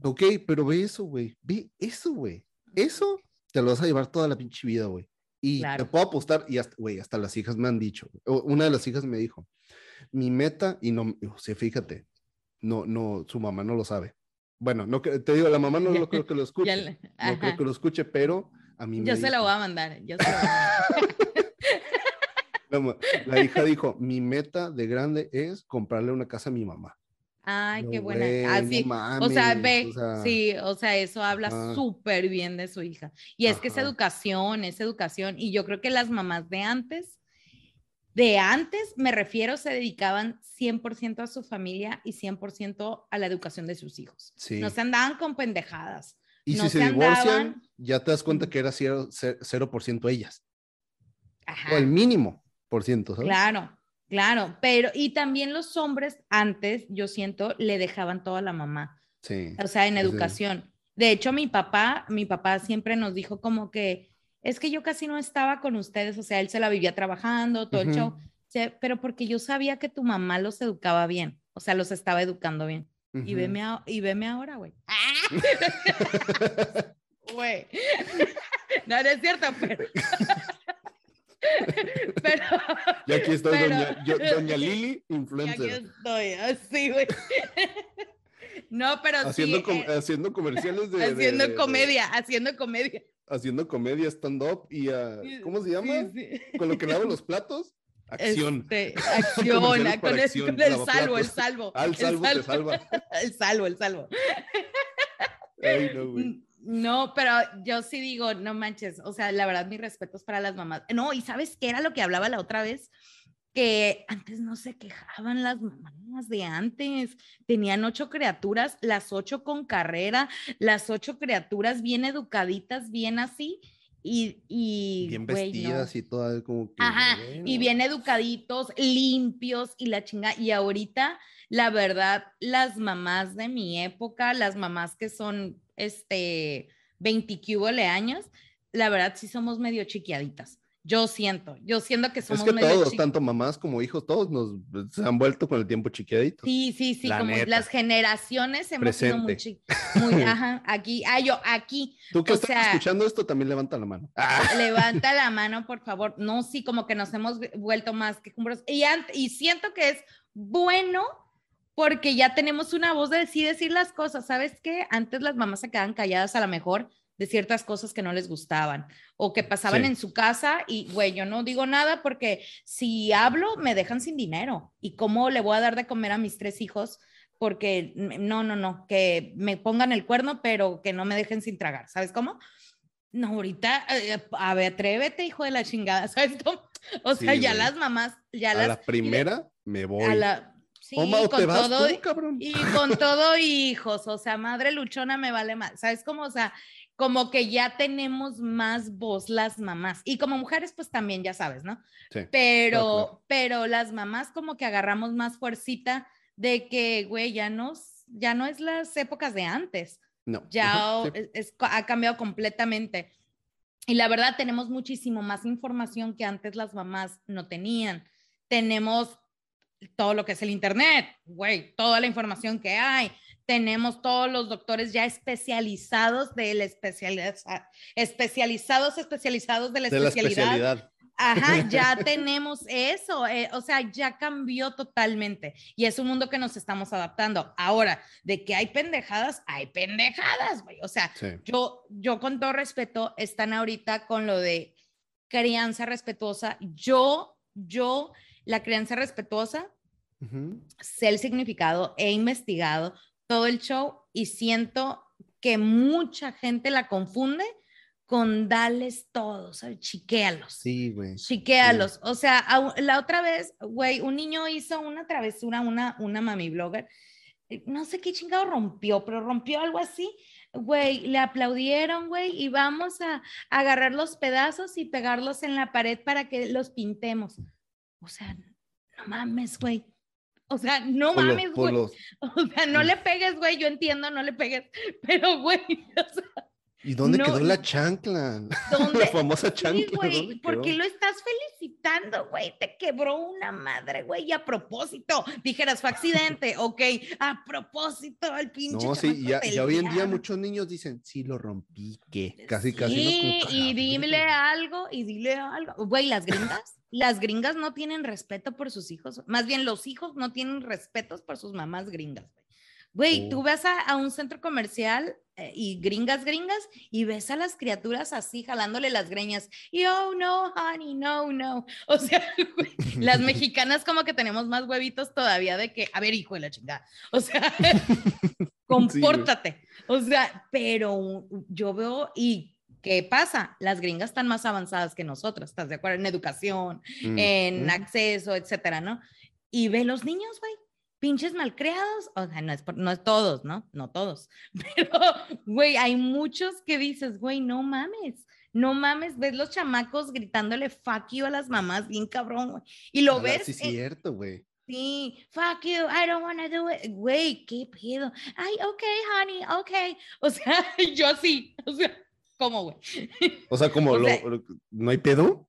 ok, pero ve eso, güey, ve eso, güey, eso te lo vas a llevar toda la pinche vida, güey. Y te puedo apostar, y hasta, güey, hasta las hijas me han dicho, una de las hijas me dijo, mi meta, y no, o sea, fíjate, no, no, su mamá no lo sabe. Bueno, no te digo, la mamá no lo creo que lo escuche, no creo que lo escuche, pero a mí me Yo se lo voy a mandar, yo se lo voy a mandar. la hija dijo, mi meta de grande es comprarle una casa a mi mamá. Ay, qué buena. Así, o sea, ve, sí, o sea, eso habla ah. súper bien de su hija. Y es que es educación, es educación. Y yo creo que las mamás de antes, de antes, me refiero, se dedicaban 100% a su familia y 100% a la educación de sus hijos. No se andaban con pendejadas. Y si se, divorcian, ya te das cuenta que era 0%, ellas. O el mínimo por ciento, ¿sabes? Claro. Claro, pero y también los hombres antes, yo siento, le dejaban todo a la mamá. Sí. O sea, en educación. De hecho, mi papá, mi papá siempre nos dijo como que es que yo casi no estaba con ustedes, o sea, él se la vivía trabajando, todo el show, pero porque yo sabía que tu mamá los educaba bien, o sea, los estaba educando bien. Y veme, y veme ahora, güey. Güey. no, no es cierto, pero... pero, y aquí estoy, doña, doña, Lili, influencer. aquí estoy, así, güey. No, pero haciendo, sí, eh, haciendo comerciales de... Haciendo comedia, haciendo comedia. Haciendo comedia, stand-up y... Uh, ¿Cómo se llama? Con lo que lavo los platos. Acción. Este, acción, con, el, con, el, salvo, el salvo. Al salvo, el salvo te salva. El salvo, el salvo. Ay, no, güey. No, pero yo sí digo, no manches, o sea, la verdad, mis respetos para las mamás. No, y sabes qué era lo que hablaba la otra vez, que antes no se quejaban las mamás de antes, tenían ocho criaturas, las ocho con carrera, las ocho criaturas bien educaditas, bien así, y, y bien vestidas y todas como que, Ajá, y bien educaditos, limpios y la chinga, y ahorita, la verdad, las mamás de mi época, las mamás que son este, 20 años, la verdad sí somos medio chiquiaditas. Yo siento, yo siento que somos Es que todos, tanto mamás como hijos, todos nos se han vuelto con el tiempo chiquiaditos. Sí, sí, sí, como las generaciones hemos sido muy, muy ajá, aquí, ah, yo, aquí. Tú que estás escuchando esto, también levanta la mano. Ah. Levanta la mano, por favor. No, sí, como que nos hemos vuelto más que y, y siento que es bueno porque ya tenemos una voz de decir, decir las cosas. ¿Sabes qué? Antes las mamás se quedaban calladas a lo mejor de ciertas cosas que no les gustaban o que pasaban en su casa y, güey, yo no digo nada porque si hablo me dejan sin dinero. ¿Y cómo le voy a dar de comer a mis tres hijos? Porque no, no, no, que me pongan el cuerno, pero que no me dejen sin tragar. ¿Sabes cómo? No, ahorita, eh, a ver, atrévete, hijo de la chingada, ¿sabes cómo? O sea, ya las mamás, ya las... la primera me voy. A la, Sí, con todo, y con todo hijos, o sea, madre luchona me vale más, ¿sabes cómo? O sea, como que ya tenemos más voz las mamás y como mujeres pues también ya sabes, ¿no? Sí, pero, pero las mamás como que agarramos más fuercita de que, güey, ya no, ya no es las épocas de antes. No. Ya ha cambiado completamente. Y la verdad tenemos muchísimo más información que antes las mamás no tenían. Tenemos todo lo que es el Internet, güey, toda la información que hay. Tenemos todos los doctores ya especializados de la especialidad, especializados, especializados de la especialidad. Ajá, ya tenemos eso, eh, o sea, ya cambió totalmente y es un mundo que nos estamos adaptando. Ahora, de que hay pendejadas, hay pendejadas, güey. O sea, yo, yo con todo respeto, están ahorita con lo de crianza respetuosa. Yo, yo la crianza respetuosa, sé el significado, he investigado todo el show y siento que mucha gente la confunde con dales todos, chiquéalos. Sí, güey. Chiquéalos. O sea, la otra vez, güey, un niño hizo una travesura, una, una mami blogger, no sé qué chingado rompió, pero rompió algo así. Güey, le aplaudieron, güey, y vamos a, agarrar los pedazos y pegarlos en la pared para que los pintemos. O sea, no mames, güey. O sea, no mames, güey. O sea, no le pegues, güey. Yo entiendo, no le pegues. Pero, güey, o sea, ¿Y dónde quedó la chancla? ¿Dónde? La famosa chancla. Sí, ¿Por qué lo estás felicitando, güey? Te quebró una madre, güey, y a propósito. Dijeras, fue accidente, ok, a propósito, al pinche. No, sí, ya, ya, hoy en día muchos niños dicen, sí, lo rompí, que casi, casi. Sí, y dile algo, y dile algo. Güey, las gringas, las gringas no tienen respeto por sus hijos. Más bien, los hijos no tienen respeto por sus mamás gringas, güey. Güey, tú ves a, un centro comercial eh, y gringas, gringas, y ves a las criaturas así jalándole las greñas. Y oh, no, honey, no, no. O sea, las mexicanas como que tenemos más huevitos todavía de que, a ver, hijo de la chingada. O sea, compórtate. o sea, pero yo veo y ¿Qué pasa? Las gringas están más avanzadas que nosotras, ¿estás de acuerdo? En educación, mm, en acceso, etcétera, ¿no? Y ve los niños, güey, pinches malcriados, o sea, no es, no es todos, ¿no? No todos, pero, güey, hay muchos que dices, güey, no mames, no mames, ves los chamacos gritándole fuck you a las mamás, bien cabrón, güey, y lo ves. Sí, es cierto, güey. Sí, fuck you, I don't want to do it. Güey, qué pedo. Ay, ok, honey, ok. O sea, yo sí, o sea, ¿Cómo, güey? O sea, como lo, no hay pedo.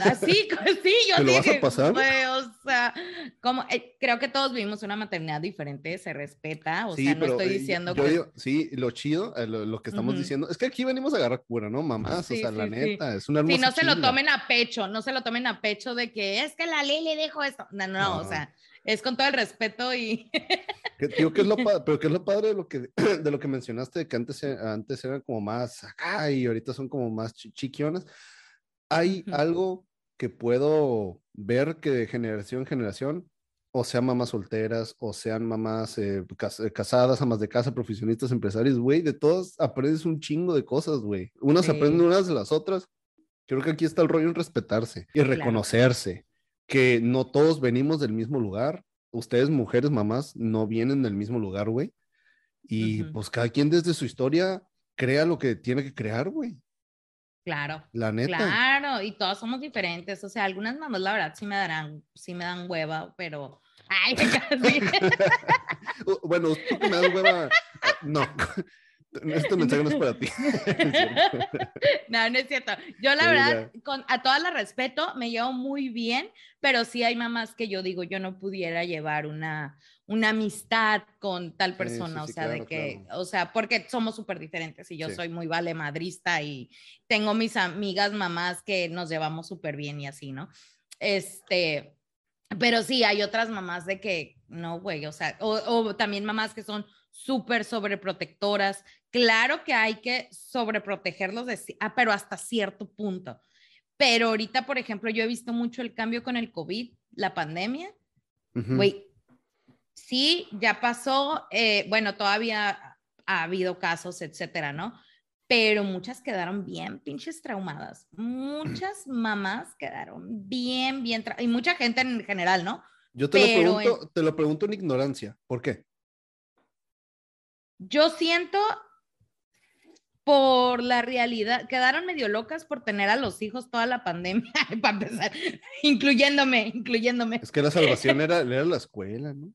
Así, sí, yo ¿Te lo vas a pasar? o sea, como eh, creo que todos vivimos una maternidad diferente, se respeta, o sea, no estoy eh, diciendo que sí, lo chido, eh, lo, que estamos diciendo, es que aquí venimos a agarrar cura, ¿no, mamás? o sea, la neta, es una hermosa Sí, no se lo tomen a pecho, no se lo tomen a pecho de que es que la ley le dejo esto. No, no, no, o sea, es con todo el respeto y... Digo, ¿qué es lo padre? Pero ¿qué es lo padre de lo que, de lo que mencionaste, de que antes, antes eran como más acá y ahorita son como más chiquionas? ¿Hay algo que puedo ver que de generación en generación, o sean mamás solteras, o sean mamás eh, casadas, amas de casa, profesionistas, empresarios, güey, de todas aprendes un chingo de cosas, güey. Unas aprenden unas de las otras. Creo que aquí está el rollo en respetarse y reconocerse que no todos venimos del mismo lugar. Ustedes, mujeres, mamás, no vienen del mismo lugar, güey. Y pues cada quien desde su historia crea lo que tiene que crear, güey. Claro. La neta. Claro, y todos somos diferentes. O sea, algunas mamás, la verdad, sí me darán, sí me dan hueva, pero. Ay, bueno, tú que me das hueva. No. Este mensaje no es para ti. no, no es cierto. Yo la verdad, con, a todas las respeto, me llevo muy bien, pero sí hay mamás que yo digo, yo no pudiera llevar una, una amistad con tal persona, o sea, de que, o sea, porque somos súper diferentes y yo soy muy vale madrista y tengo mis amigas mamás que nos llevamos súper bien y así, ¿no? Este, pero sí, hay otras mamás de que, no, güey, o sea, o, o también mamás que son súper sobreprotectoras. Claro que hay que sobreprotegerlos, de, ah, pero hasta cierto punto. Pero ahorita, por ejemplo, yo he visto mucho el cambio con el COVID, la pandemia. Güey, sí, ya pasó, eh, bueno, todavía ha habido casos, etcétera, ¿no? Pero muchas quedaron bien pinches traumadas. Muchas mamás quedaron bien, bien, y mucha gente en general, ¿no? Yo te lo pregunto, te lo pregunto en ignorancia. ¿Por qué? Yo siento por la realidad, quedaron medio locas por tener a los hijos toda la pandemia, para empezar, incluyéndome, incluyéndome. Es que la salvación era, era la escuela, ¿no?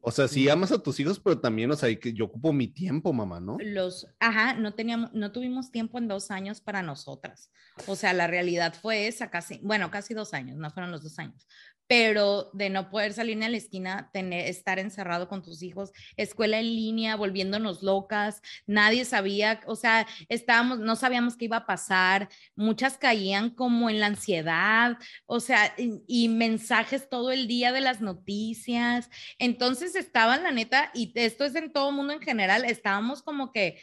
O sea, si amas a tus hijos, pero también, o sea, yo ocupo mi tiempo, mamá, ¿no? Los, ajá, no teníamos, no tuvimos tiempo en dos años para nosotras. O sea, la realidad fue esa casi, bueno, casi dos años, no fueron los dos años, pero de no poder salir a la esquina, tener, estar encerrado con tus hijos, escuela en línea, volviéndonos locas, nadie sabía, o sea, estábamos, no sabíamos qué iba a pasar, muchas caían como en la ansiedad, o sea, y, mensajes todo el día de las noticias, entonces estaban la neta, y esto es en todo mundo en general, estábamos como que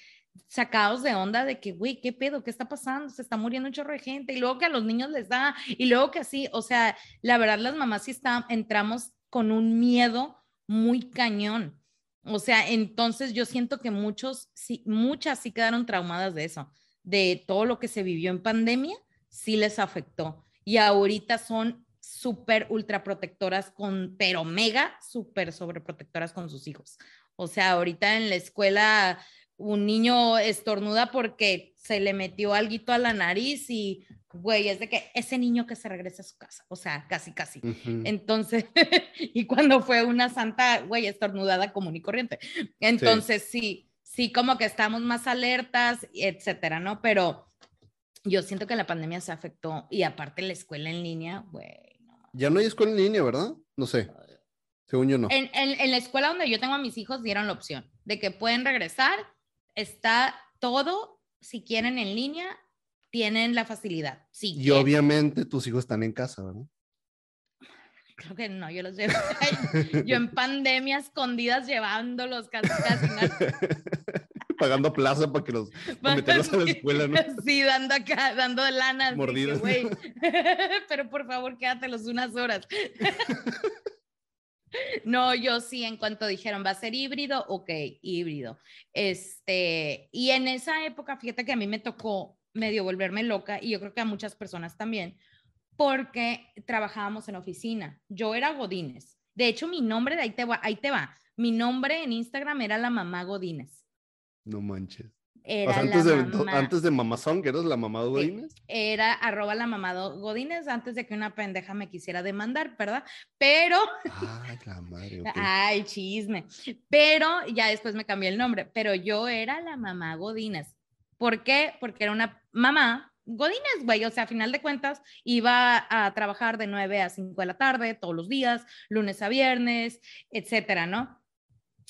sacados de onda de que, güey, ¿qué pedo? ¿Qué está pasando? Se está muriendo un chorro de gente y luego que a los niños les da y luego que así, o sea, la verdad las mamás sí está, entramos con un miedo muy cañón. O sea, entonces yo siento que muchos, sí, muchas sí quedaron traumadas de eso, de todo lo que se vivió en pandemia, sí les afectó. Y ahorita son súper ultra protectoras con, pero mega súper sobreprotectoras con sus hijos. O sea, ahorita en la escuela un niño estornuda porque se le metió algo a la nariz y, güey, es de que ese niño que se regrese a su casa, o sea, casi, casi. Entonces, y cuando fue una santa, güey, estornudada común y corriente. Entonces, sí. sí, como que estamos más alertas, etcétera, ¿no? Pero yo siento que la pandemia se afectó y aparte la escuela en línea, güey. Ya no hay escuela en línea, ¿verdad? No sé. Según yo no. En, en, la escuela donde yo tengo a mis hijos dieron la opción de que pueden regresar, está todo, si quieren en línea, tienen la facilidad. Sí. y obviamente tus hijos están en casa, ¿verdad? Creo que no, yo los llevo. yo en pandemia escondidas llevándolos casi, casi. Pagando plaza para que los para meterlos a la escuela, ¿no? Sí, dando acá, dando lana. Mordidas. Pero por favor, quédatelos unas horas. No, yo sí, en cuanto dijeron va a ser híbrido, ok, híbrido. Este, y en esa época, fíjate que a mí me tocó medio volverme loca y yo creo que a muchas personas también, porque trabajábamos en oficina. Yo era Godínez. De hecho, mi nombre, de ahí te va, ahí te va. Mi nombre en Instagram era la mamá Godínez. No manches. Era antes, de, mamá, antes de Mamazón, que eras la mamá Godínez. Era arroba la mamá Godínez antes de que una pendeja me quisiera demandar, ¿verdad? Pero. Ay, la madre. Ay, chisme. Pero ya después me cambié el nombre. Pero yo era la mamá Godínez. ¿Por qué? Porque era una mamá Godínez, güey, o sea, a final de cuentas, iba a trabajar de 9 a 5 de la tarde todos los días, lunes a viernes, etcétera, ¿no?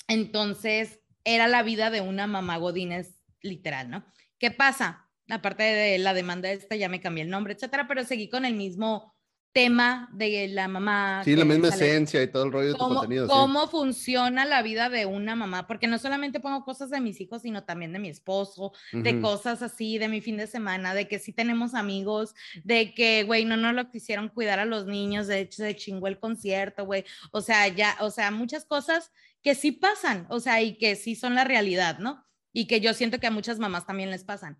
Entonces, era la vida de una mamá Godínez literal, ¿no? ¿Qué pasa? Aparte de la demanda esta, ya me cambié el nombre, etcétera, pero seguí con el mismo tema de la mamá. Sí, la misma esencia y todo el rollo de tu contenido. Cómo funciona la vida de una mamá, porque no solamente pongo cosas de mis hijos, sino también de mi esposo, de cosas así, de mi fin de semana, de que sí tenemos amigos, de que, güey, no nos lo quisieron cuidar a los niños, de hecho se chingó el concierto, güey. O sea, ya, o sea, muchas cosas que sí pasan, o sea, y que sí son la realidad, ¿no? Y que yo siento que a muchas mamás también les pasan.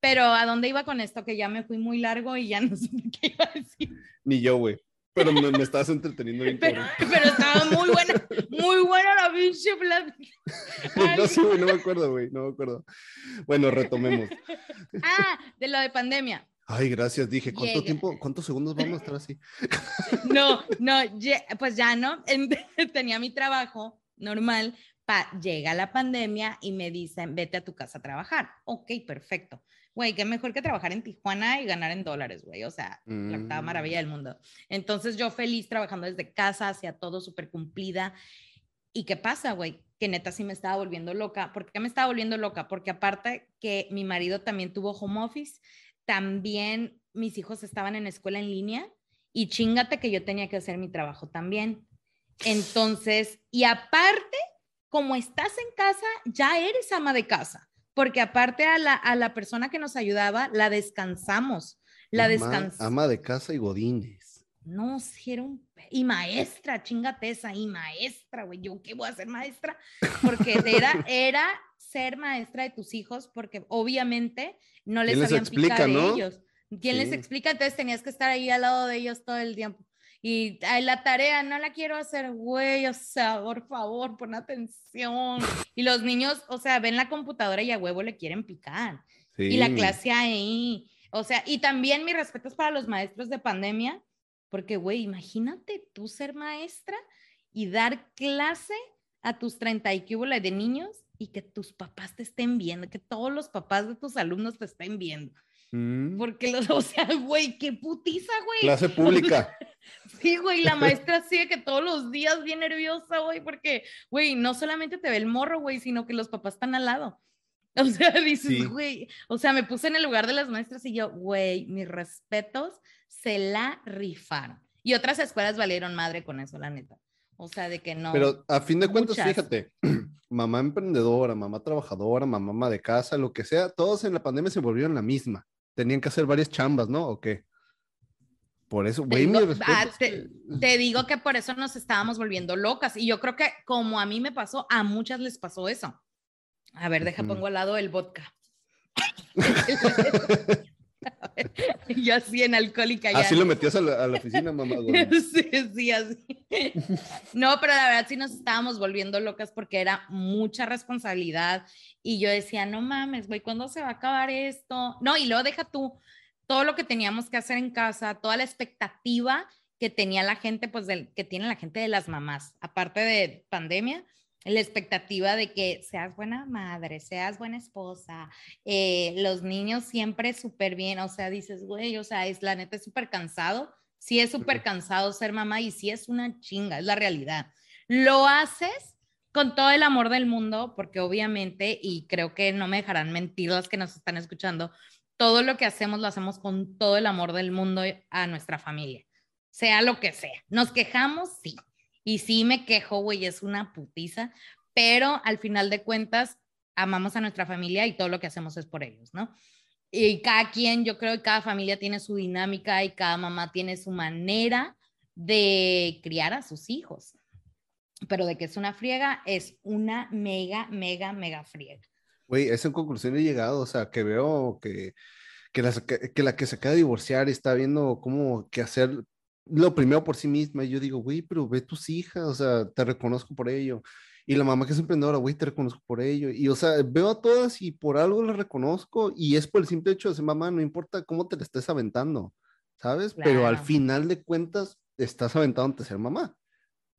Pero ¿a dónde iba con esto? Que ya me fui muy largo y ya no sé qué iba a decir. Ni yo, güey. Pero me, me, estabas entreteniendo bien. Pero, pero, estaba muy buena, muy buena la pinche plática. No güey, no me acuerdo, güey, no me acuerdo. Bueno, retomemos. Ah, de lo de pandemia. Ay, gracias, dije, ¿cuánto tiempo, cuántos segundos vamos a estar así? No, no, pues ya no, tenía mi trabajo normal, pa, llega la pandemia y me dicen, vete a tu casa a trabajar. Ok, perfecto güey, qué mejor que trabajar en Tijuana y ganar en dólares, güey, o sea, la octava mm. maravilla del mundo. Entonces yo feliz trabajando desde casa, hacía todo súper cumplida. ¿Y qué pasa, güey? Que neta sí me estaba volviendo loca. ¿Por qué me estaba volviendo loca? Porque aparte que mi marido también tuvo home office, también mis hijos estaban en escuela en línea y chingate que yo tenía que hacer mi trabajo también. Entonces, y aparte, como estás en casa, ya eres ama de casa porque aparte a la, a la persona que nos ayudaba, la descansamos. La descansamos. Ama de casa y godines. No, si era un... Y maestra, chingate esa, y maestra, güey, ¿yo qué voy a ser maestra? Porque era, era ser maestra de tus hijos, porque obviamente no les, habían explica, ¿no? ellos. ¿Quién les explica? Entonces tenías que estar ahí al lado de ellos todo el tiempo. Y la tarea no la quiero hacer, güey, o sea, por favor, pon atención. Y los niños, o sea, ven la computadora y a huevo le quieren picar. Y la clase ahí. O sea, y también mis respetos para los maestros de pandemia, porque, güey, imagínate tú ser maestra y dar clase a tus 30 y que de niños y que tus papás te estén viendo, que todos los papás de tus alumnos te estén viendo. Mm. Porque los, o sea, güey, qué putiza, güey. Clase pública. sí, güey, la maestra sigue que todos los días bien nerviosa, güey, porque, güey, no solamente te ve el morro, güey, sino que los papás están al lado. O sea, dices, güey, o sea, me puse en el lugar de las maestras y yo, güey, mis respetos, se la rifaron. Y otras escuelas valieron madre con eso, la neta. O sea, de que no. Pero a fin de cuentas, fíjate, mamá emprendedora, mamá trabajadora, mamá de casa, lo que sea, todos en la pandemia se volvieron la misma tenían que hacer varias chambas, ¿no? ¿O qué? Por eso, güey, ah, te, digo que por eso nos estábamos volviendo locas. Y yo creo que como a mí me pasó, a muchas les pasó eso. A ver, deja, pongo al lado el vodka. yo así en alcohólica. Ya. Así lo metías a la, oficina, mamá. sí, sí, así. no, pero la verdad sí nos estábamos volviendo locas porque era mucha responsabilidad y yo decía, no mames, güey, ¿cuándo se va a acabar esto? No, y luego deja tú todo lo que teníamos que hacer en casa, toda la expectativa que tenía la gente, pues del, que tiene la gente de las mamás, aparte de pandemia, la expectativa de que seas buena madre, seas buena esposa, eh, los niños siempre súper bien, o sea, dices, güey, o sea, es la neta, es súper cansado, sí es súper cansado ser mamá y sí es una chinga, es la realidad. Lo haces con todo el amor del mundo, porque obviamente, y creo que no me dejarán mentir las que nos están escuchando, todo lo que hacemos lo hacemos con todo el amor del mundo a nuestra familia, sea lo que sea. Nos quejamos, sí, y sí me quejo, güey, es una putiza, pero al final de cuentas amamos a nuestra familia y todo lo que hacemos es por ellos, ¿no? Y cada quien, yo creo que cada familia tiene su dinámica y cada mamá tiene su manera de criar a sus hijos. Pero de que es una friega, es una mega, mega, mega friega. Güey, esa conclusión he llegado, o sea, que veo que, que, la, que, la que se acaba de divorciar está viendo cómo que hacer lo primero por sí misma. Y yo digo, güey, pero ve tus hijas, o sea, te reconozco por ello. Y la mamá que es emprendedora, güey, te reconozco por ello. Y, o sea, veo a todas y por algo las reconozco. Y es por el simple hecho de ser mamá, no importa cómo te la estés aventando, ¿sabes? Pero al final de cuentas, estás aventando a ser mamá.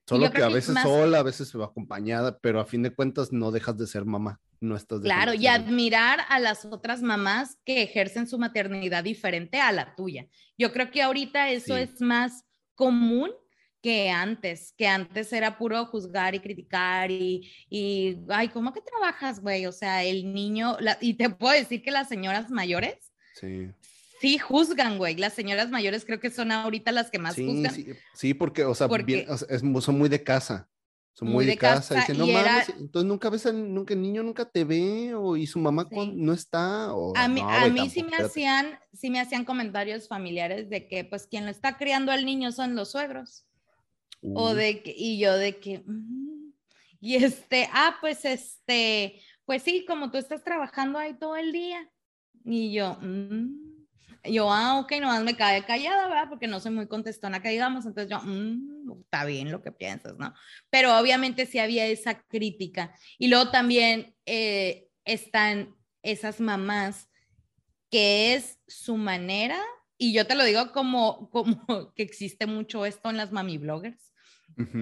Solo que a veces sola, a veces se va acompañada, pero a fin de cuentas no dejas de ser mamá. No estás Claro, y admirar a las otras mamás que ejercen su maternidad diferente a la tuya. Yo creo que ahorita eso es más común que antes, que antes era puro juzgar y criticar y, y ay, ¿cómo que trabajas, güey? O sea, el niño, y te puedo decir que las señoras mayores sí sí juzgan, güey. Las señoras mayores creo que son ahorita las que más juzgan. Sí, sí, porque, o sea, son muy de casa. Son muy, de, casa. Dicen, no mames, entonces nunca ves, a, nunca, el niño nunca te ve, o y su mamá no está. O, a mí, a mí sí me hacían, sí me hacían comentarios familiares de que, pues, quien lo está criando al niño son los suegros. O de que, y yo de que, mm". y este, ah, pues, este, pues sí, como tú estás trabajando ahí todo el día. Y yo, mmm yo, ah, ok, nomás me cae callada, ¿verdad? Porque no soy muy contestona que digamos, entonces yo, mm, está bien lo que piensas, ¿no? Pero obviamente sí había esa crítica. Y luego también eh, están esas mamás que es su manera, y yo te lo digo como, como que existe mucho esto en las mami bloggers,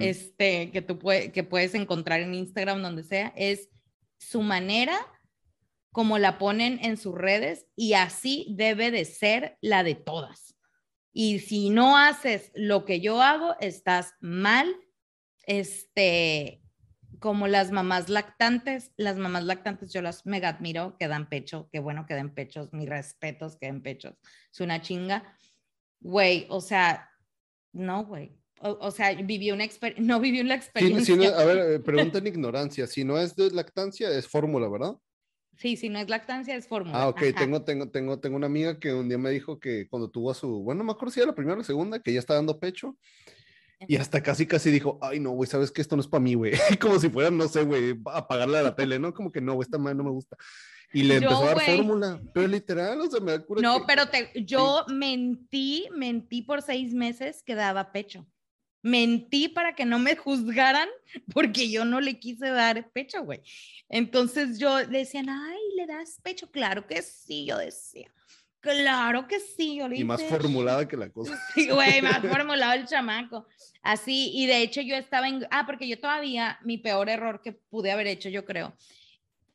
este, que tú que puedes encontrar en Instagram, donde sea, es su manera como la ponen en sus redes y así debe de ser la de todas. Y si no haces lo que yo hago, estás mal. Este, como las mamás lactantes, las mamás lactantes yo las mega admiro, que dan pecho, qué bueno que den pechos, mis respetos que den pechos, es una chinga. Güey, o sea, no, güey. O, sea, viví una no viví una experiencia. a ver, eh, pregunta en ignorancia, si no es de lactancia, es fórmula, ¿verdad? Sí, si no es lactancia, es fórmula. Ah, ok, tengo, tengo, tengo, tengo una amiga que un día me dijo que cuando tuvo a su, bueno, no me acuerdo si era la primera o la segunda, que ya está dando pecho. Y hasta casi, casi dijo, ay, no, güey, sabes que esto no es para mí, güey. Como si fuera, no sé, güey, apagarle a la tele, ¿no? Como que no, güey, esta madre no me gusta. Y le empezó a dar fórmula, pero literal, o sea, me da No, pero te, yo mentí, mentí por seis meses que daba pecho mentí para que no me juzgaran porque yo no le quise dar pecho, güey. Entonces yo decían, ay, ¿le das pecho? Claro que sí, yo decía. Claro que sí, yo le Y más formulada que la cosa. Sí, güey, más formulado el chamaco. Así, y de hecho yo estaba en, ah, porque yo todavía, mi peor error que pude haber hecho, yo creo,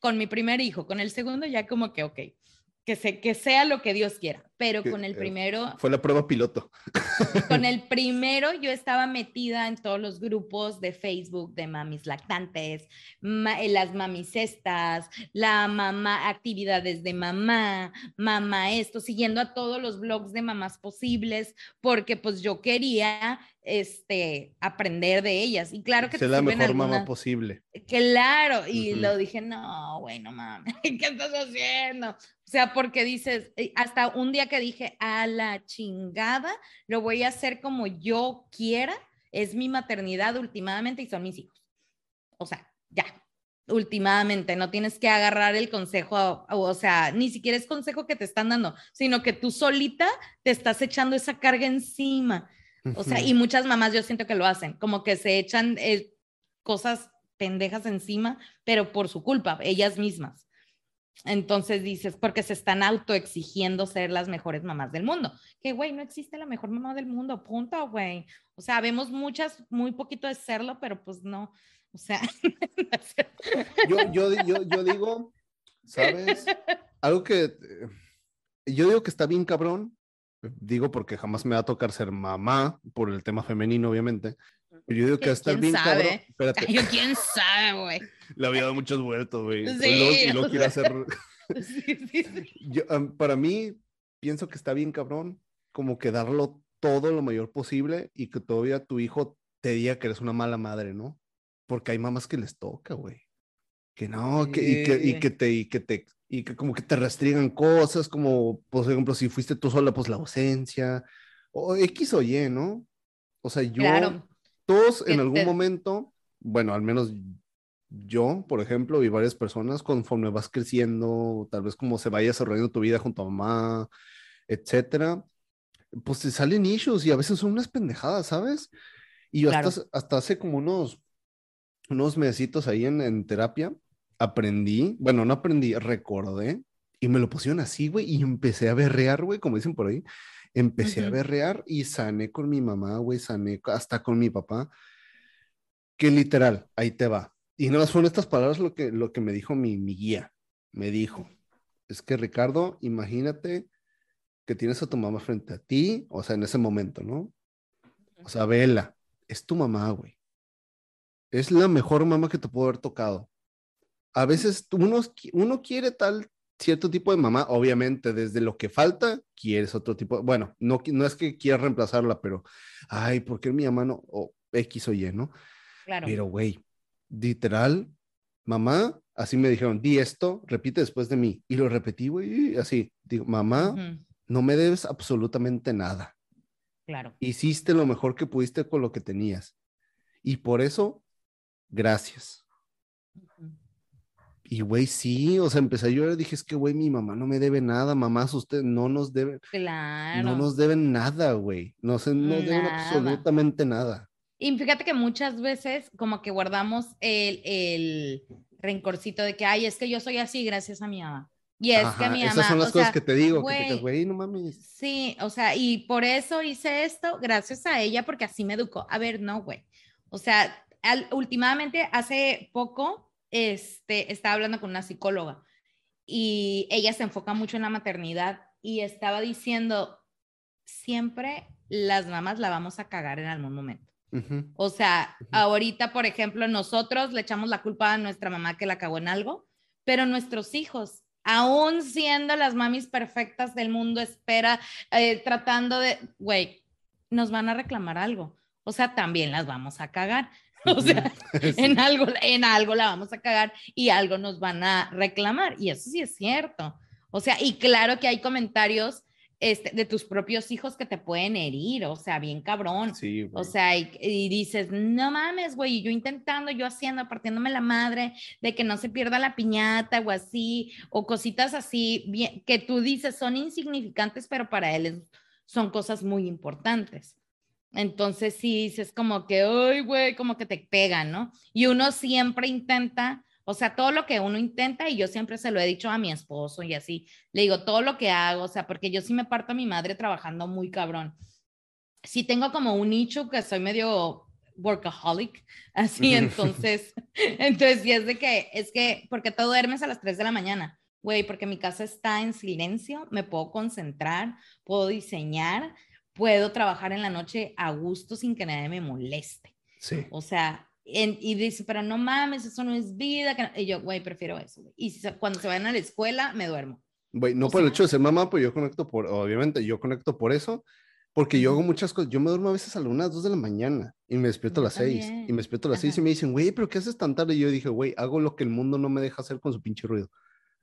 con mi primer hijo, con el segundo ya como que, ok, que, se, que sea lo que Dios quiera, pero con el primero... Fue la prueba piloto. Con el primero yo estaba metida en todos los grupos de Facebook de mamis lactantes, eh, las mamis estas, la mamá, actividades de mamá, mamá esto, siguiendo a todos los blogs de mamás posibles, porque pues yo quería este, aprender de ellas. Y claro que... Ser la mejor mamá posible. Claro, y lo dije, no, güey, no mames, ¿qué estás haciendo? O sea, porque dices, eh, hasta un día que dije, a la chingada, lo voy a hacer como yo quiera, es mi maternidad últimamente y son mis hijos. O sea, ya. últimamente, no tienes que agarrar el consejo, o sea, ni siquiera es consejo que te están dando, sino que tú solita te estás echando esa carga encima. O sea, y muchas mamás yo siento que lo hacen, como que se echan eh, cosas pendejas encima, pero por su culpa, ellas mismas. Entonces dices, porque se están autoexigiendo ser las mejores mamás del mundo. Que, güey, no existe la mejor mamá del mundo, punto, güey. O sea, vemos muchas, muy poquito de serlo, pero pues no. O sea. yo, yo, yo, digo, ¿sabes? Algo que. Eh, yo digo que está bien cabrón. Digo porque jamás me va a tocar ser mamá, por el tema femenino, obviamente. Pero yo digo que está bien cabrón. Espérate. Yo quién sabe, güey. Le había dado muchos vueltos, güey. Sí, y lo quiero hacer. Sí, sí, yo, para mí, pienso que está bien cabrón, como que darlo todo lo mayor posible y que todavía tu hijo te diga que eres una mala madre, ¿no? Porque hay mamás que les toca, güey. Que no, que, y, que, y que te, y que te, y que como que te restringan cosas, como, por ejemplo, si fuiste tú sola, pues la ausencia, o X o Y, ¿no? O sea, yo, todos en algún momento, bueno, al menos yo, por ejemplo, y varias personas, conforme vas creciendo, tal vez como se vaya desarrollando tu vida junto a mamá, etcétera, pues te salen issues y a veces son unas pendejadas, ¿sabes? Y yo hasta, hasta, hace como unos, unos mesitos ahí en, en terapia, aprendí, bueno, no aprendí, recordé, y me lo pusieron así, güey, y empecé a berrear, güey, como dicen por ahí, Empecé a berrear y sané con mi mamá, güey, sané hasta con mi papá, que literal, ahí te va. Y no fueron estas palabras lo que, lo que me dijo mi, mi guía. Me dijo, es que Ricardo, imagínate que tienes a tu mamá frente a ti, o sea, en ese momento, ¿no? O sea, vela, es tu mamá, güey. Es la mejor mamá que te puedo haber tocado. A veces uno, uno quiere tal cierto tipo de mamá, obviamente, desde lo que falta, quieres otro tipo, bueno, no, no es que quieras reemplazarla, pero, ay, ¿por qué mi mamá no? O X o Y, ¿no? Claro. Pero, güey, literal, mamá, así me dijeron, di esto, repite después de mí. Y lo repetí, güey, así, digo, mamá, no me debes absolutamente nada. Claro. Hiciste lo mejor que pudiste con lo que tenías. Y por eso, gracias. Y güey, sí, o sea, empecé a llorar, dije, es que güey, mi mamá no me debe nada, mamás, usted no nos deben, claro. no nos deben nada, güey, no se nos deben absolutamente nada. Y fíjate que muchas veces como que guardamos el, el rencorcito de que, ay, es que yo soy así gracias a mi mamá. Y es que mi mamá. Esas son las cosas que te digo, que te güey, no mames. Sí, o sea, y por eso hice esto, gracias a ella, porque así me educó. A ver, no, güey. O sea, últimamente, hace poco, este, estaba hablando con una psicóloga y ella se enfoca mucho en la maternidad y estaba diciendo, siempre las mamás la vamos a cagar en algún momento. O sea, ahorita, por ejemplo, nosotros le echamos la culpa a nuestra mamá que la cagó en algo, pero nuestros hijos, aún siendo las mamis perfectas del mundo, espera, eh, tratando de, güey, nos van a reclamar algo. O sea, también las vamos a cagar. O sea, en, algo, en algo la vamos a cagar y algo nos van a reclamar. Y eso sí es cierto. O sea, y claro que hay comentarios este, de tus propios hijos que te pueden herir, o sea, bien cabrón. Sí, o sea, y, dices, no mames, güey, yo intentando, yo haciendo, partiéndome la madre de que no se pierda la piñata o así, o cositas así, bien, que tú dices son insignificantes, pero para él son cosas muy importantes. Entonces sí dices como que, ay, güey, como que te pegan, ¿no? Y uno siempre intenta, o sea, todo lo que uno intenta, y yo siempre se lo he dicho a mi esposo y así, le digo, todo lo que hago, o sea, porque yo sí me parto a mi madre trabajando muy cabrón. Sí tengo como un nicho que soy medio workaholic, así, entonces, entonces, sí es de que, es que, porque todo duermes a las 3 de la mañana, güey, porque mi casa está en silencio, me puedo concentrar, puedo diseñar, puedo trabajar en la noche a gusto sin que nadie me moleste. Sí. O sea, y dice, pero no mames, eso no es vida. Y yo, güey, prefiero eso. Y cuando se vayan a la escuela, me duermo. Güey, no por el hecho de ser mamá, pues yo conecto por, obviamente, yo conecto por eso, porque yo hago muchas cosas. Yo me duermo a veces a las 1, 2 de la mañana y me despierto a las 6. Y me despierto a las 6 y me dicen, güey, pero ¿qué haces tan tarde? Y yo dije, güey, hago lo que el mundo no me deja hacer con su pinche ruido.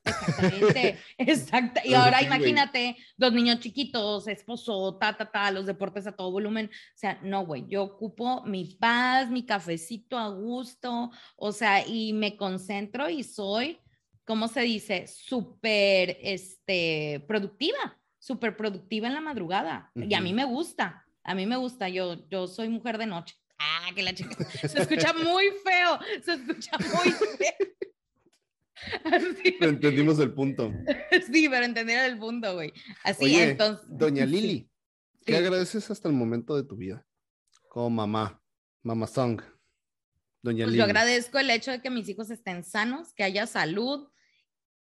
Exactamente, exacto. Y ahora imagínate, dos niños chiquitos, esposo, ta, ta, ta, los deportes a todo volumen. O sea, no, güey, yo ocupo mi paz, mi cafecito a gusto, o sea, y me concentro y soy, ¿cómo se dice? Súper, este, productiva, súper productiva en la madrugada. Y a mí me gusta, a mí me gusta, yo, yo soy mujer de noche. Ah, que la chica. Se escucha muy feo, se escucha muy feo. Pero entendimos el punto. Sí, pero entendieron el punto, güey. Así entonces. Doña Lili, ¿qué agradeces hasta el momento de tu vida? Como mamá, mamá song. Doña pues Lili. Yo agradezco el hecho de que mis hijos estén sanos, que haya salud,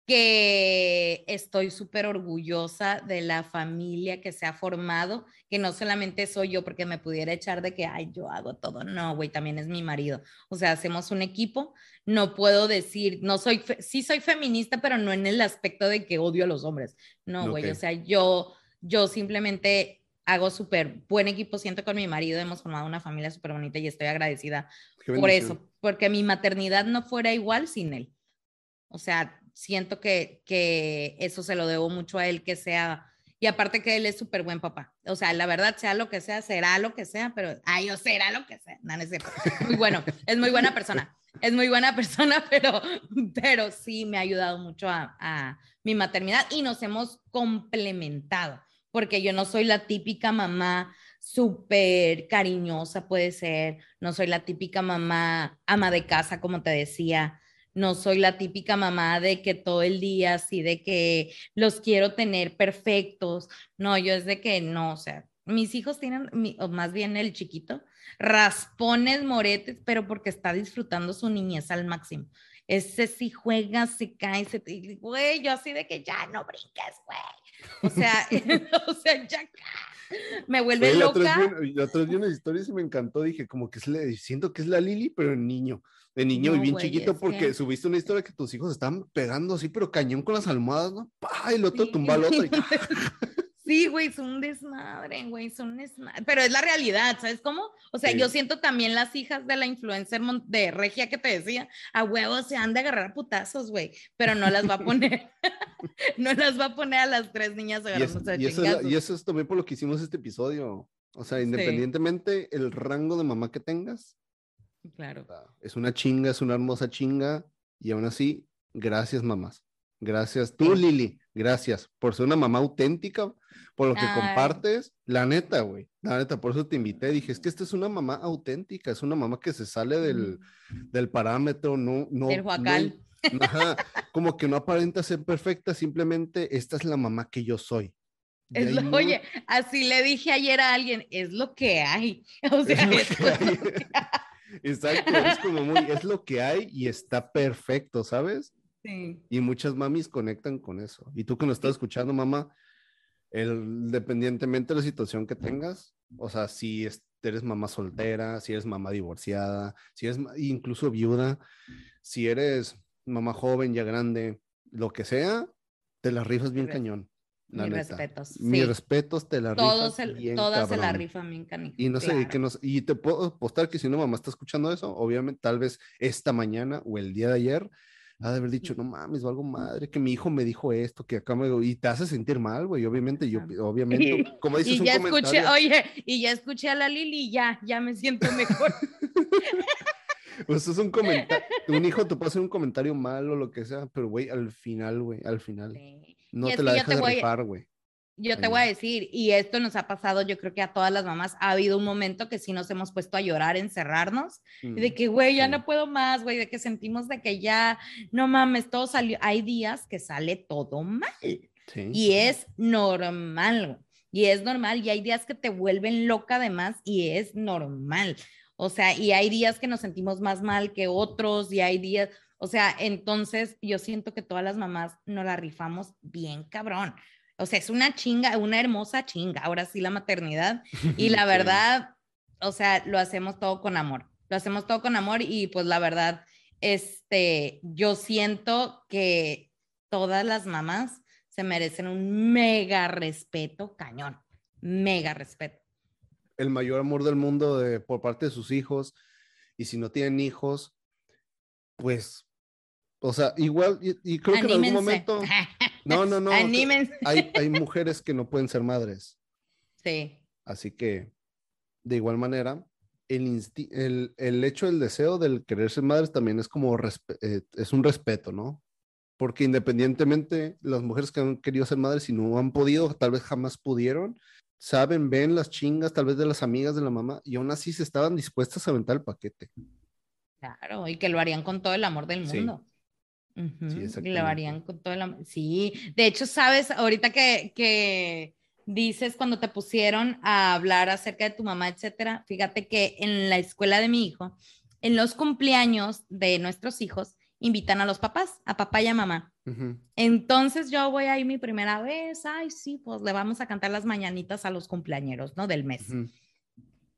que estoy súper orgullosa de la familia que se ha formado, que no solamente soy yo porque me pudiera echar de que, ay, yo hago todo, no, güey, también es mi marido. O sea, hacemos un equipo, no puedo decir, no soy, sí soy feminista, pero no en el aspecto de que odio a los hombres, no, güey, o sea, yo, yo simplemente hago súper buen equipo, siento con mi marido, hemos formado una familia súper bonita y estoy agradecida por eso, porque mi maternidad no fuera igual sin él. O sea, siento que, que eso se lo debo mucho a él, que sea, y aparte que él es súper buen papá. O sea, la verdad, sea lo que sea, será lo que sea, pero, ay, o será lo que sea. No, no es cierto. Muy bueno, es muy buena persona. Es muy buena persona, pero, pero sí me ha ayudado mucho a, a mi maternidad y nos hemos complementado, porque yo no soy la típica mamá súper cariñosa, puede ser, no soy la típica mamá ama de casa, como te decía, no soy la típica mamá de que todo el día así de que los quiero tener perfectos. No, yo es de que no, o sea, mis hijos tienen, o más bien el chiquito, raspones, moretes, pero porque está disfrutando su niñez al máximo. Ese sí juega, se cae, se güey, yo así de que ya no brinques, güey. O sea, o sea, ya me vuelve loca. La otra vez vi unas historias y me encantó, dije, como que es siento que es la Lili, pero en niño de niño y bien chiquito porque subiste una historia que tus hijos estaban pegando así, pero cañón con las almohadas, ¿no? ¡Pah! Y el otro tumba al otro. Sí, güey, son un desmadre, güey, son un desmadre. Pero es la realidad, ¿sabes cómo? O sea, yo siento también las hijas de la influencer de Regia que te decía, a huevos se han de agarrar putazos, güey, pero no las va a poner, no las va a poner a las tres niñas agarrándose y, eso, y, eso es también por lo que hicimos este episodio. O sea, independientemente el rango de mamá que tengas, Claro. Es una chinga, es una hermosa chinga. Y aún así, gracias, mamás. Gracias. Tú, Lili, gracias por ser una mamá auténtica, por lo que compartes. La neta, güey. La neta, por eso te invité. Dije, es que esta es una mamá auténtica, es una mamá que se sale del, del parámetro, no, no. Del huacal. ajá, como que no aparenta ser perfecta, simplemente esta es la mamá que yo soy. Oye, así le dije ayer a alguien, es lo que hay. O sea, es lo que hay. Exacto, es como muy, es lo que hay y está perfecto, ¿sabes? Sí. Y muchas mamis conectan con eso. Y tú que nos estás escuchando, mamá, el, independientemente de la situación que tengas, o sea, si eres mamá soltera, si eres mamá divorciada, si eres incluso viuda, si eres mamá joven, ya grande, lo que sea, te la rifas bien cañón. Mis respetos. Mis respetos, te la Todos Todas se la rifan bien Y no sé, que nos, y te puedo apostar que si no mamá está escuchando eso, obviamente tal vez esta mañana o el día de ayer, ha de haber dicho, no mames, algo madre, que mi hijo me dijo esto, que acá me... Y te hace sentir mal, güey, obviamente, yo, obviamente, como dices y ya escuché, oye, y ya escuché a la Lili, ya, ya me siento mejor. Pues es un comentario, un hijo te puede hacer un comentario mal o lo que sea, pero güey, al final, güey, al final. No te la dejas de rifar, güey. Yo te voy a decir, y esto nos ha pasado, yo creo que a todas las mamás ha habido un momento que sí nos hemos puesto a llorar, encerrarnos, de que, güey, ya no puedo más, güey, de que sentimos de que ya, no mames, todo salió. Hay días que sale todo mal. Y es normal, y es normal, y hay días que te vuelven loca además, y es normal. O sea, y hay días que nos sentimos más mal que otros, y hay días, o sea, entonces yo siento que todas las mamás nos la rifamos bien cabrón. O sea, es una chinga, una hermosa chinga, ahora sí la maternidad. Y la verdad, o sea, lo hacemos todo con amor. Lo hacemos todo con amor y pues la verdad, este, yo siento que todas las mamás se merecen un mega respeto, cañón, mega respeto. El mayor amor del mundo de, por parte de sus hijos. Y si no tienen hijos, pues O sea, igual, y, creo que en algún momento. No, no, no. Anímense. Hay, hay mujeres que no pueden ser madres. Sí. Así que, de igual manera, el, el, el hecho del deseo del querer ser madres también es como, eh, es un respeto, ¿no? Porque independientemente, las mujeres que han querido ser madres y no han podido, tal vez jamás pudieron, saben, ven las chingas tal vez de las amigas de la mamá y aún así se estaban dispuestas a aventar el paquete. Claro, y que lo harían con todo el amor del mundo. Sí. Lo harían con todo el. Sí, de hecho, sabes, ahorita que, que dices cuando te pusieron a hablar acerca de tu mamá, etcétera, fíjate que en la escuela de mi hijo, en los cumpleaños de nuestros hijos, invitan a los papás, a papá y a mamá. Entonces yo voy ahí mi primera vez, ay, sí, pues le vamos a cantar las mañanitas a los cumpleañeros, ¿no? Del mes.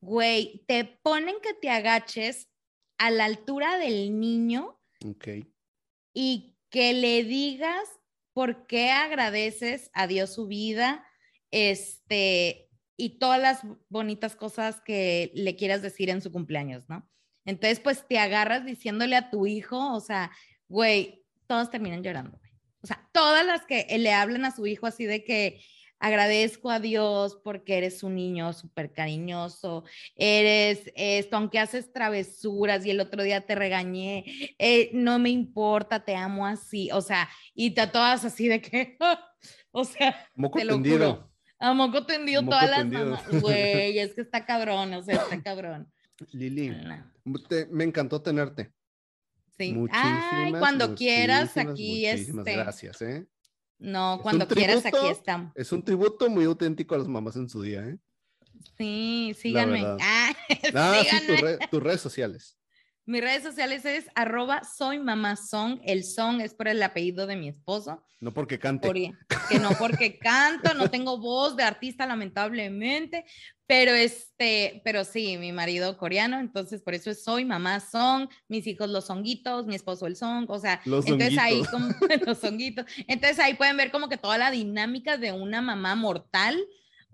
Güey, te ponen que te agaches a la altura del niño. Y que le digas por qué agradeces a Dios su vida, este, y todas las bonitas cosas que le quieras decir en su cumpleaños, ¿no? Entonces, pues te agarras diciéndole a tu hijo, o sea, güey, todos terminan llorando. O sea, todas las que le hablan a su hijo así de que agradezco a Dios porque eres un niño súper cariñoso, eres esto, aunque haces travesuras y el otro día te regañé, eh, no me importa, te amo así, o sea, y te todas así de que, o sea, moco te lo tendido. A moco tendido todas las mamás, güey, es que está cabrón, o sea, está cabrón. Lili, me encantó tenerte. Sí. Muchísimas, cuando quieras, aquí muchísimas este. Gracias, ¿eh? No, cuando quieras, aquí estamos. Es un tributo muy auténtico a las mamás en su día, ¿eh? Sí, síganme. Ah, ah sí, tus redes sociales. Mis redes sociales es arroba soy mamá song. El song es por el apellido de mi esposo. No porque cante. que no porque canto, no tengo voz de artista lamentablemente, pero este, pero sí, mi marido coreano, entonces por eso es soy mamá song, mis hijos los songuitos, mi esposo el song, o sea, entonces ahí como los songuitos. Entonces ahí pueden ver como que toda la dinámica de una mamá mortal.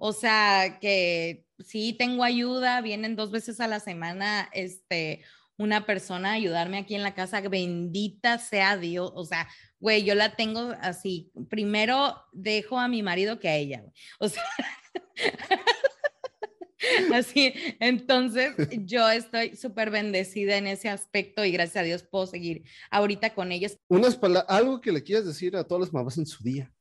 O sea, que sí tengo ayuda, vienen dos veces a la semana, este, una persona a ayudarme aquí en la casa, bendita sea Dios, o sea, güey, yo la tengo así, primero dejo a mi marido que a ella, o sea, así, entonces yo estoy súper bendecida en ese aspecto y gracias a Dios puedo seguir ahorita con ellos. Unas algo que le quieras decir a todas las mamás en su día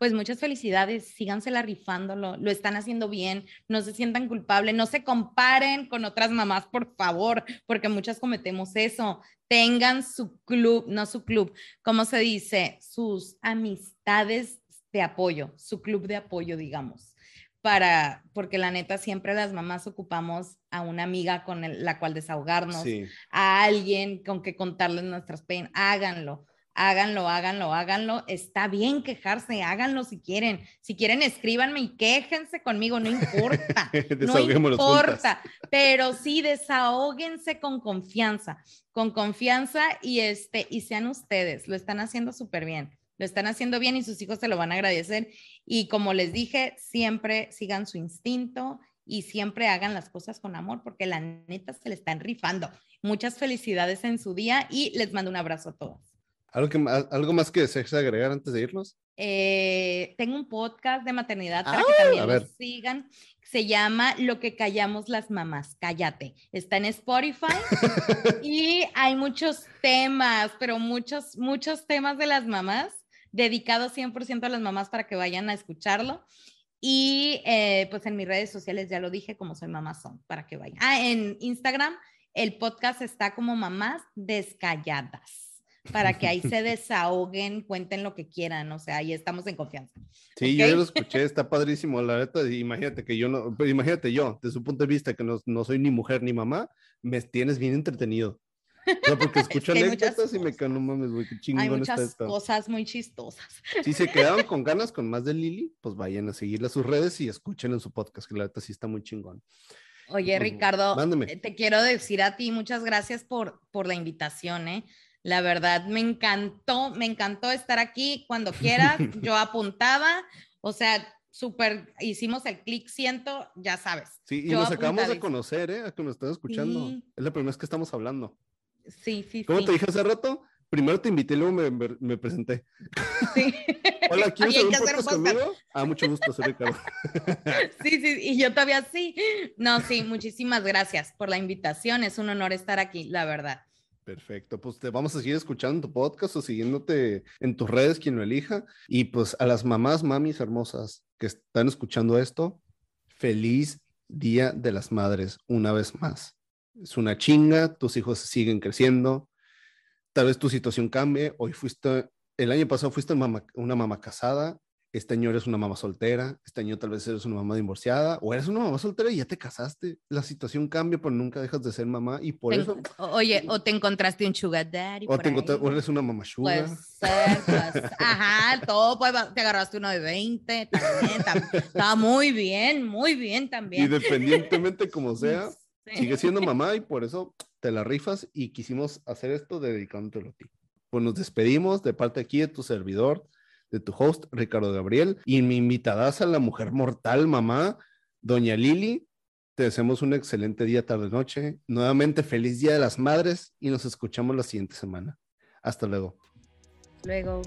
pues muchas felicidades, sígansela rifándolo, lo están haciendo bien, no se sientan culpables, no se comparen con otras mamás, por favor, porque muchas cometemos eso. Tengan su club, no su club, ¿cómo se dice? Sus amistades de apoyo, su club de apoyo, digamos, para, porque la neta siempre las mamás ocupamos a una amiga con la cual desahogarnos, a alguien con que contarles nuestras penas, háganlo háganlo, háganlo, háganlo. Está bien quejarse, háganlo si quieren. Si quieren, escríbanme y quéjense conmigo, no importa. no importa, pero sí desahóguense con confianza, con confianza y este y sean ustedes, lo están haciendo súper bien. Lo están haciendo bien y sus hijos se lo van a agradecer. Y como les dije, siempre sigan su instinto y siempre hagan las cosas con amor porque la neta se le están rifando. Muchas felicidades en su día y les mando un abrazo a todos. ¿Algo, que, ¿Algo más que desees agregar antes de irnos? Eh, tengo un podcast de maternidad para que ah, también lo sigan. Se llama Lo que callamos las mamás. Cállate. Está en Spotify y hay muchos temas, pero muchos, muchos temas de las mamás, dedicados 100% a las mamás para que vayan a escucharlo. Y eh, pues en mis redes sociales ya lo dije, como soy mamá son, para que vayan. Ah, en Instagram el podcast está como mamás descalladas para que ahí se desahoguen, cuenten lo que quieran, o sea, ahí estamos en confianza. Sí, yo lo escuché, está padrísimo, la neta, imagínate que yo no, imagínate yo, desde su punto de vista que no, no soy ni mujer ni mamá, me tienes bien entretenido. No, porque escucho anécdotas y me quedo, no mames, güey, qué chingón Hay muchas cosas muy chistosas. Si se quedaron con ganas con más de Lili, pues vayan a seguirle a sus redes y escuchen en su podcast, que la neta sí está muy chingón. Oye, pues, Ricardo, eh, te quiero decir a ti muchas gracias por, por la invitación, ¿eh? La verdad, me encantó, me encantó estar aquí cuando quieras. Yo apuntaba, o sea, súper, hicimos el clic, siento, ya sabes. Sí, y nos acabamos de conocer, ¿eh? A que nos están escuchando. Es la primera vez que estamos hablando. Sí, sí, ¿Cómo te dije hace rato? primero te invité y luego me, me, presenté. Sí. Hola, ¿quieres hacer un podcast conmigo? Ah, mucho gusto, soy Ricardo. sí, sí, y yo todavía sí. No, sí, muchísimas gracias por la invitación. Es un honor estar aquí, la verdad. Perfecto, pues te vamos a seguir escuchando tu podcast o siguiéndote en tus redes, quien lo elija. Y pues a las mamás, mamis hermosas que están escuchando esto, feliz Día de las Madres una vez más. Es una chinga, tus hijos siguen creciendo, tal vez tu situación cambie. Hoy fuiste, el año pasado fuiste una mamá casada, este año eres una mamá soltera, este año tal vez eres una mamá divorciada, o eres una mamá soltera y ya te casaste. La situación cambia, pero nunca dejas de ser mamá y por eso... Oye, o te encontraste un sugar daddy. O, te o eres una mamá sugar. Puede ser, pues, ajá, todo, pues, te agarraste uno de 20, también, está muy bien, muy bien también. Independientemente como sea, sigue siendo mamá y por eso te la rifas y quisimos hacer esto dedicándotelo a ti. Pues nos despedimos de parte aquí de tu servidor, de tu host, Ricardo Gabriel, y mi invitada a la mujer mortal, mamá, doña Lili. Te deseamos un excelente día, tarde, noche. Nuevamente, feliz Día de las Madres y nos escuchamos la siguiente semana. Hasta luego. Luego.